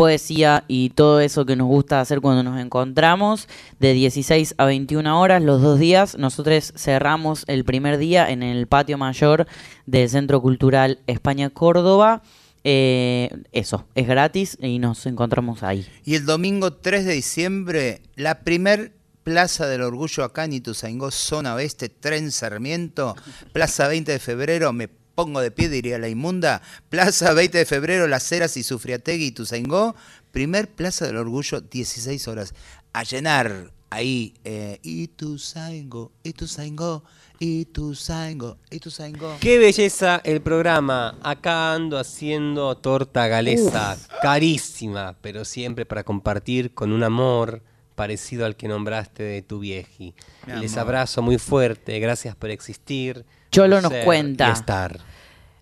poesía y todo eso que nos gusta hacer cuando nos encontramos, de 16 a 21 horas los dos días. Nosotros cerramos el primer día en el patio mayor del Centro Cultural España Córdoba. Eh, eso, es gratis y nos encontramos ahí. Y el domingo 3 de diciembre, la primer Plaza del Orgullo acá en Ituzaingó, zona oeste, Tren Sarmiento, Plaza 20 de febrero, me pongo de pie, diría la inmunda, Plaza 20 de febrero, Las Heras y Sufriategui, Ituzaingó, primer Plaza del Orgullo, 16 horas, a llenar ahí, eh, Ituzaingó, Ituzaingó, Ituzaingó, Ituzaingó. Qué belleza el programa. Acá ando haciendo torta galesa, carísima, pero siempre para compartir con un amor parecido al que nombraste de tu vieji. Les abrazo muy fuerte, gracias por existir. Cholo por nos cuenta. y estar.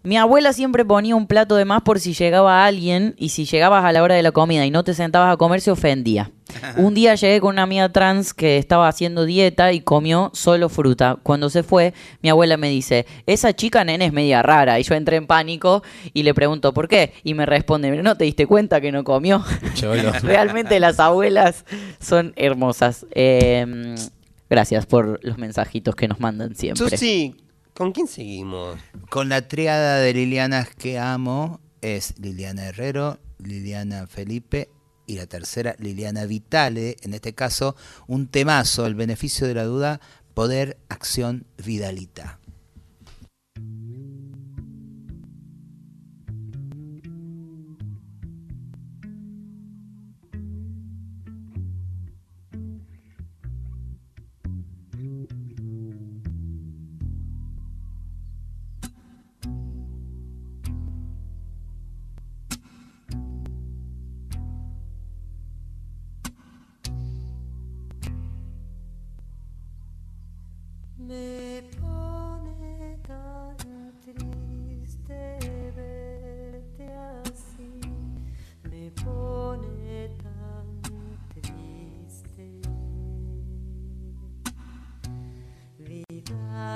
Mi abuela siempre ponía un plato de más por si llegaba alguien y si llegabas a la hora de la comida y no te sentabas a comer se ofendía. Un día llegué con una amiga trans que estaba haciendo dieta y comió solo fruta. Cuando se fue, mi abuela me dice, esa chica nene es media rara. Y yo entré en pánico y le pregunto, ¿por qué? Y me responde, ¿no te diste cuenta que no comió? Cholo. Realmente las abuelas son hermosas. Eh, gracias por los mensajitos que nos mandan siempre. Susi, ¿con quién seguimos? Con la triada de Lilianas que amo es Liliana Herrero, Liliana Felipe y la tercera Liliana Vitale. En este caso, un temazo, el beneficio de la duda, poder, acción, vidalita.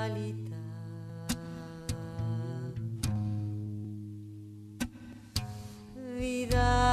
qualità. Vida.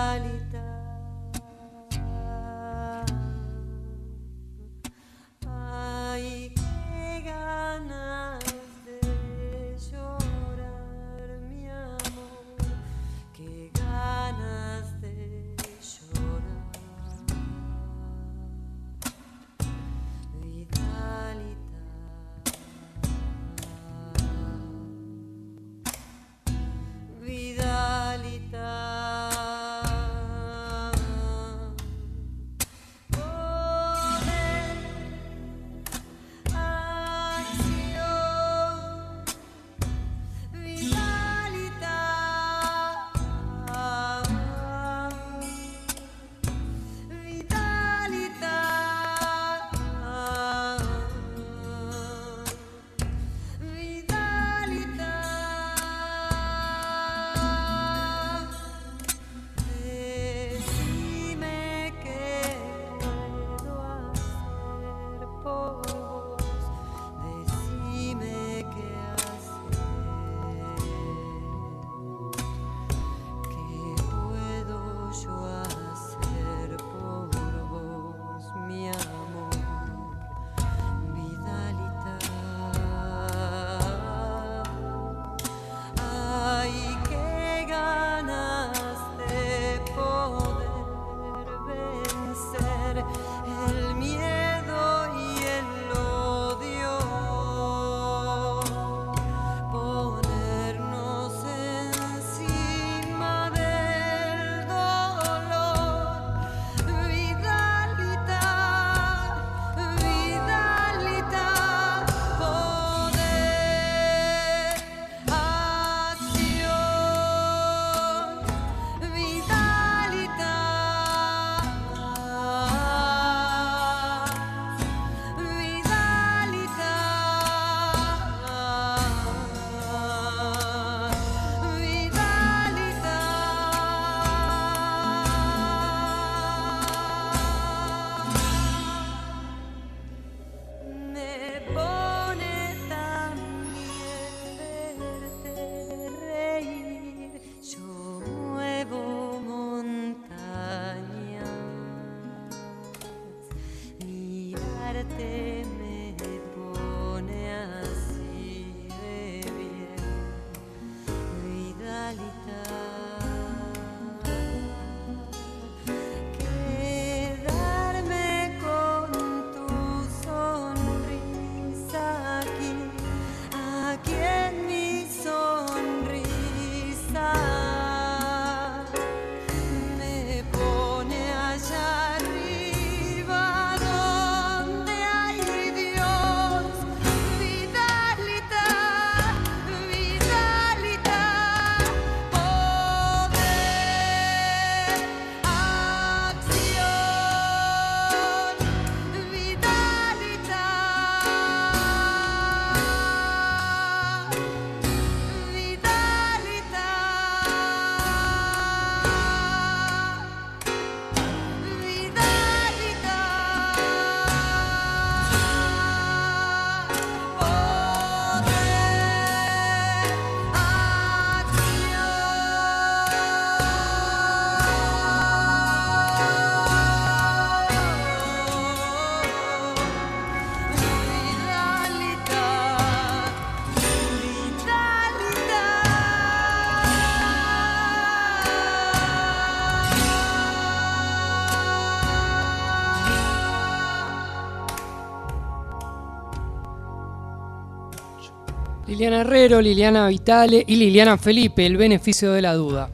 Liliana Herrero, Liliana Vitale y Liliana Felipe, el beneficio de la duda.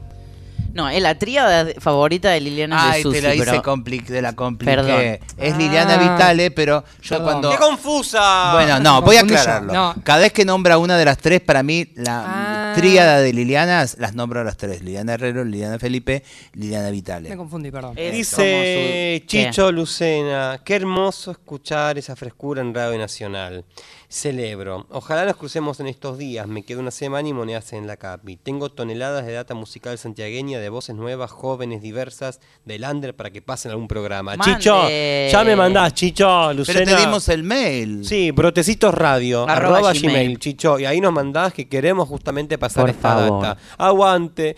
No, es la tríada de- favorita de Liliana Ay, de Susi, te la hice pero- compli- te la compliqué. Perdón. Es Liliana Ah. Vitale, pero yo Perdón. cuando... ¡Qué confusa! Bueno, no, voy a aclararlo. No. Cada vez que nombra una de las tres, para mí, la Ah. Tríada de Lilianas, las nombro a las tres. Liliana Herrero, Liliana Felipe, Liliana Vitale. Me confundí, perdón. Es Dice como su- Chicho Lucena, qué hermoso escuchar esa frescura en Radio Nacional. Celebro. Ojalá nos crucemos en estos días. Me quedo una semana y monedas en la capi. Tengo toneladas de data musical santiagueña, de voces nuevas, jóvenes, diversas, del under para que pasen algún programa. Mande. Chicho, ya me mandás, Chicho, Lucena. Pero te dimos el mail. Sí, brotecitos radio, Arroba arroba, gmail. gmail, Chicho. Y ahí nos mandás que queremos justamente pasar Por esta favor. data. Aguante.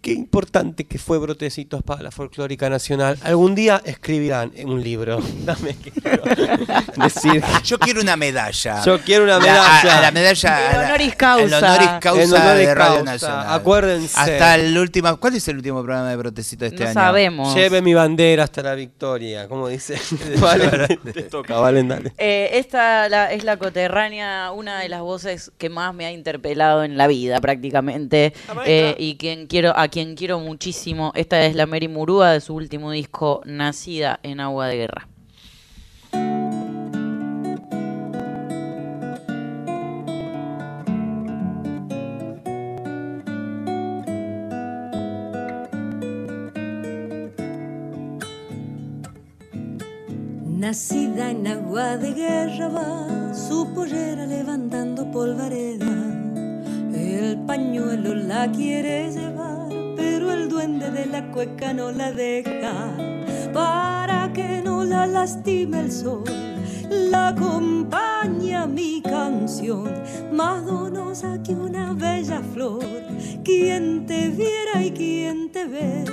Qué importante que fue Brotecitos para la Folclórica Nacional. Algún día escribirán en un libro. Dame que quiero decir. Yo quiero una medalla. Yo quiero una La- medalla. a- a la medalla. El honoris causa. El honoris causa El honoris de Radio causa. Nacional. Acuérdense. Hasta el último. ¿Cuál es el último programa de Brotecito de este No año? sabemos. Lleve mi bandera hasta la victoria. ¿Cómo dice? Vale, te toca, Valen, dale. Eh, esta la- es la coterránea, una de las voces que más me ha interpelado en la vida prácticamente eh, y quien quiero, a quien quiero muchísimo. Esta es la Mary Murúa de su último disco Nacida en Agua de Guerra. Nacida en agua de guerra va su pollera levantando polvareda. El pañuelo la quiere llevar, pero el duende de la cueca no la deja. Para que no la lastime el sol, la acompaña mi canción, más donosa que una bella flor. Quien te viera y quien te ve.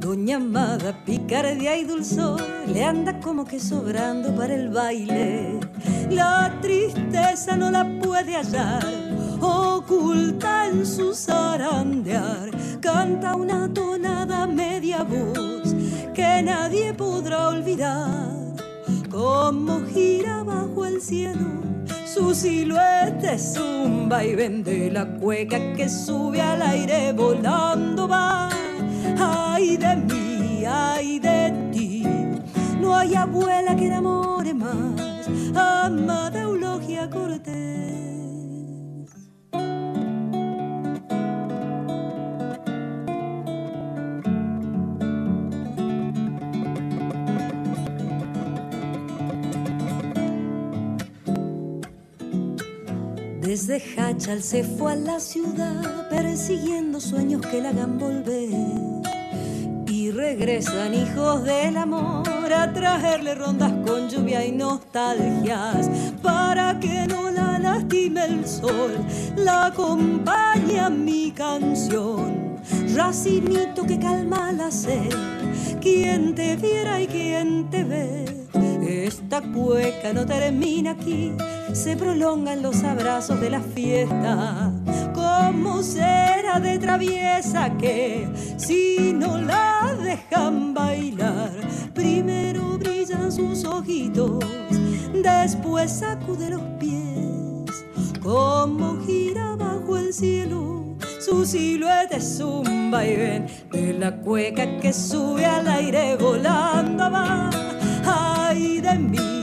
Doña Amada, picardía y dulzor, le anda como que sobrando para el baile. La tristeza no la puede hallar, oculta en su zarandear. Canta una tonada media voz que nadie podrá olvidar. Como gira bajo el cielo, su silueta es un vaivén de la cueca que sube al aire volando va. Ay de mí, ay de ti, no hay abuela que enamore más, amada Eulogia Cortés. Desde Hachal se fue a la ciudad persiguiendo sueños que la hagan volver. Y regresan hijos del amor a traerle rondas con lluvia y nostalgias para que no la lastime el sol. La acompaña mi canción, racimito que calma la sed. Quien te viera y quien te ve. Esta cueca no termina aquí, se prolongan los abrazos de la fiesta. ¿Cómo será de traviesa que si no la dejan bailar? Primero brillan sus ojitos, después sacude los pies. Como gira bajo el cielo, su silueta es un vaivén de la cueca que sube al aire volando va. Ay de mí,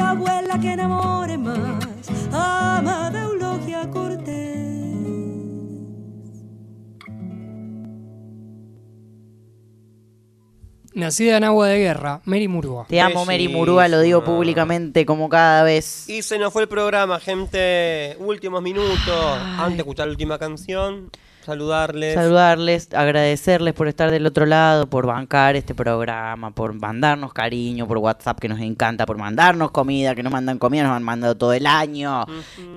abuela que enamore más, amada Eulogia Cortés. Nacida en agua de guerra, Mary Murúa. Te amo, Mary Murúa, lo digo públicamente como cada vez. Y se nos fue el programa, gente. Últimos minutos. Antes de escuchar la última canción, saludarles. Saludarles, agradecerles por estar del otro lado, por bancar este programa, por mandarnos cariño, por WhatsApp que nos encanta, por mandarnos comida, que nos mandan comida, nos han mandado todo el año.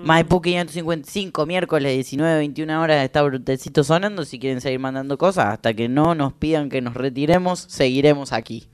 Maipú 555, miércoles 19, 21 horas, está brutecito sonando. Si quieren seguir mandando cosas, hasta que no nos pidan que nos retiremos, seguiremos aquí.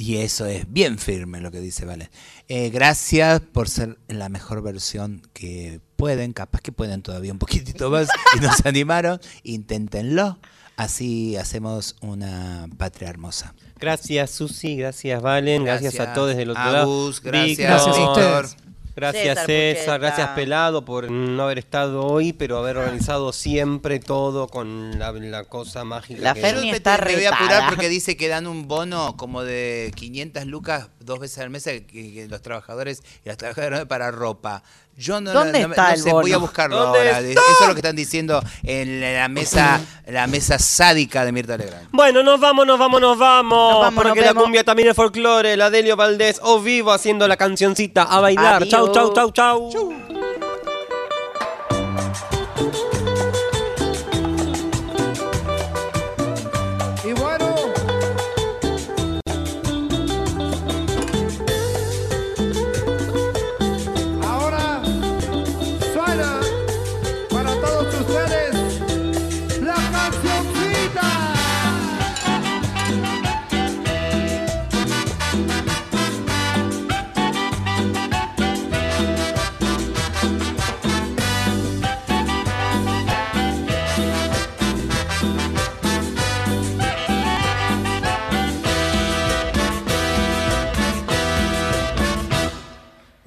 Y eso es bien firme lo que dice Vale. Eh, gracias por ser la mejor versión que pueden, capaz que pueden todavía un poquitito más y nos animaron, inténtenlo. Así hacemos una patria hermosa. Gracias, Susi. Gracias, Valen. Gracias, a todos del otro lado. gracias, Víctor. Gracias a César gracias Pelado por no haber estado hoy, pero haber organizado siempre todo con la, la cosa mágica. La que está me voy a apurar porque dice que dan un bono como de 500 lucas dos veces al mes que, que los trabajadores y las trabajadoras para ropa. Yo no, ¿Dónde no- no- está no el sé, voy a buscarlo ¿Dónde ahora. está? Eso es lo que están diciendo en la mesa, la mesa sádica de Mirta Legrand. Bueno, nos vamos, nos vamos, nos vamos. Nos vamos, porque nos la cumbia también es folclore. La Delio Valdés o vivo haciendo la cancioncita a bailar. Chau, Adiós. chau, chau, chau.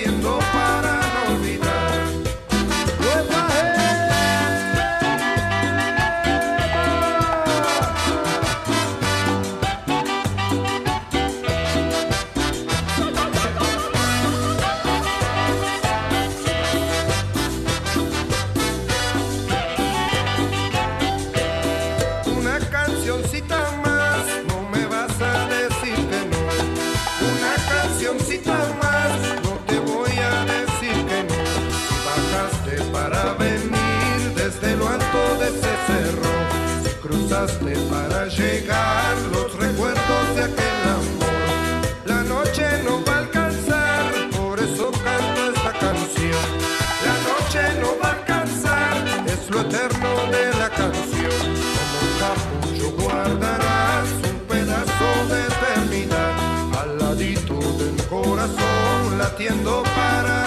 Latiendo para latiendo para.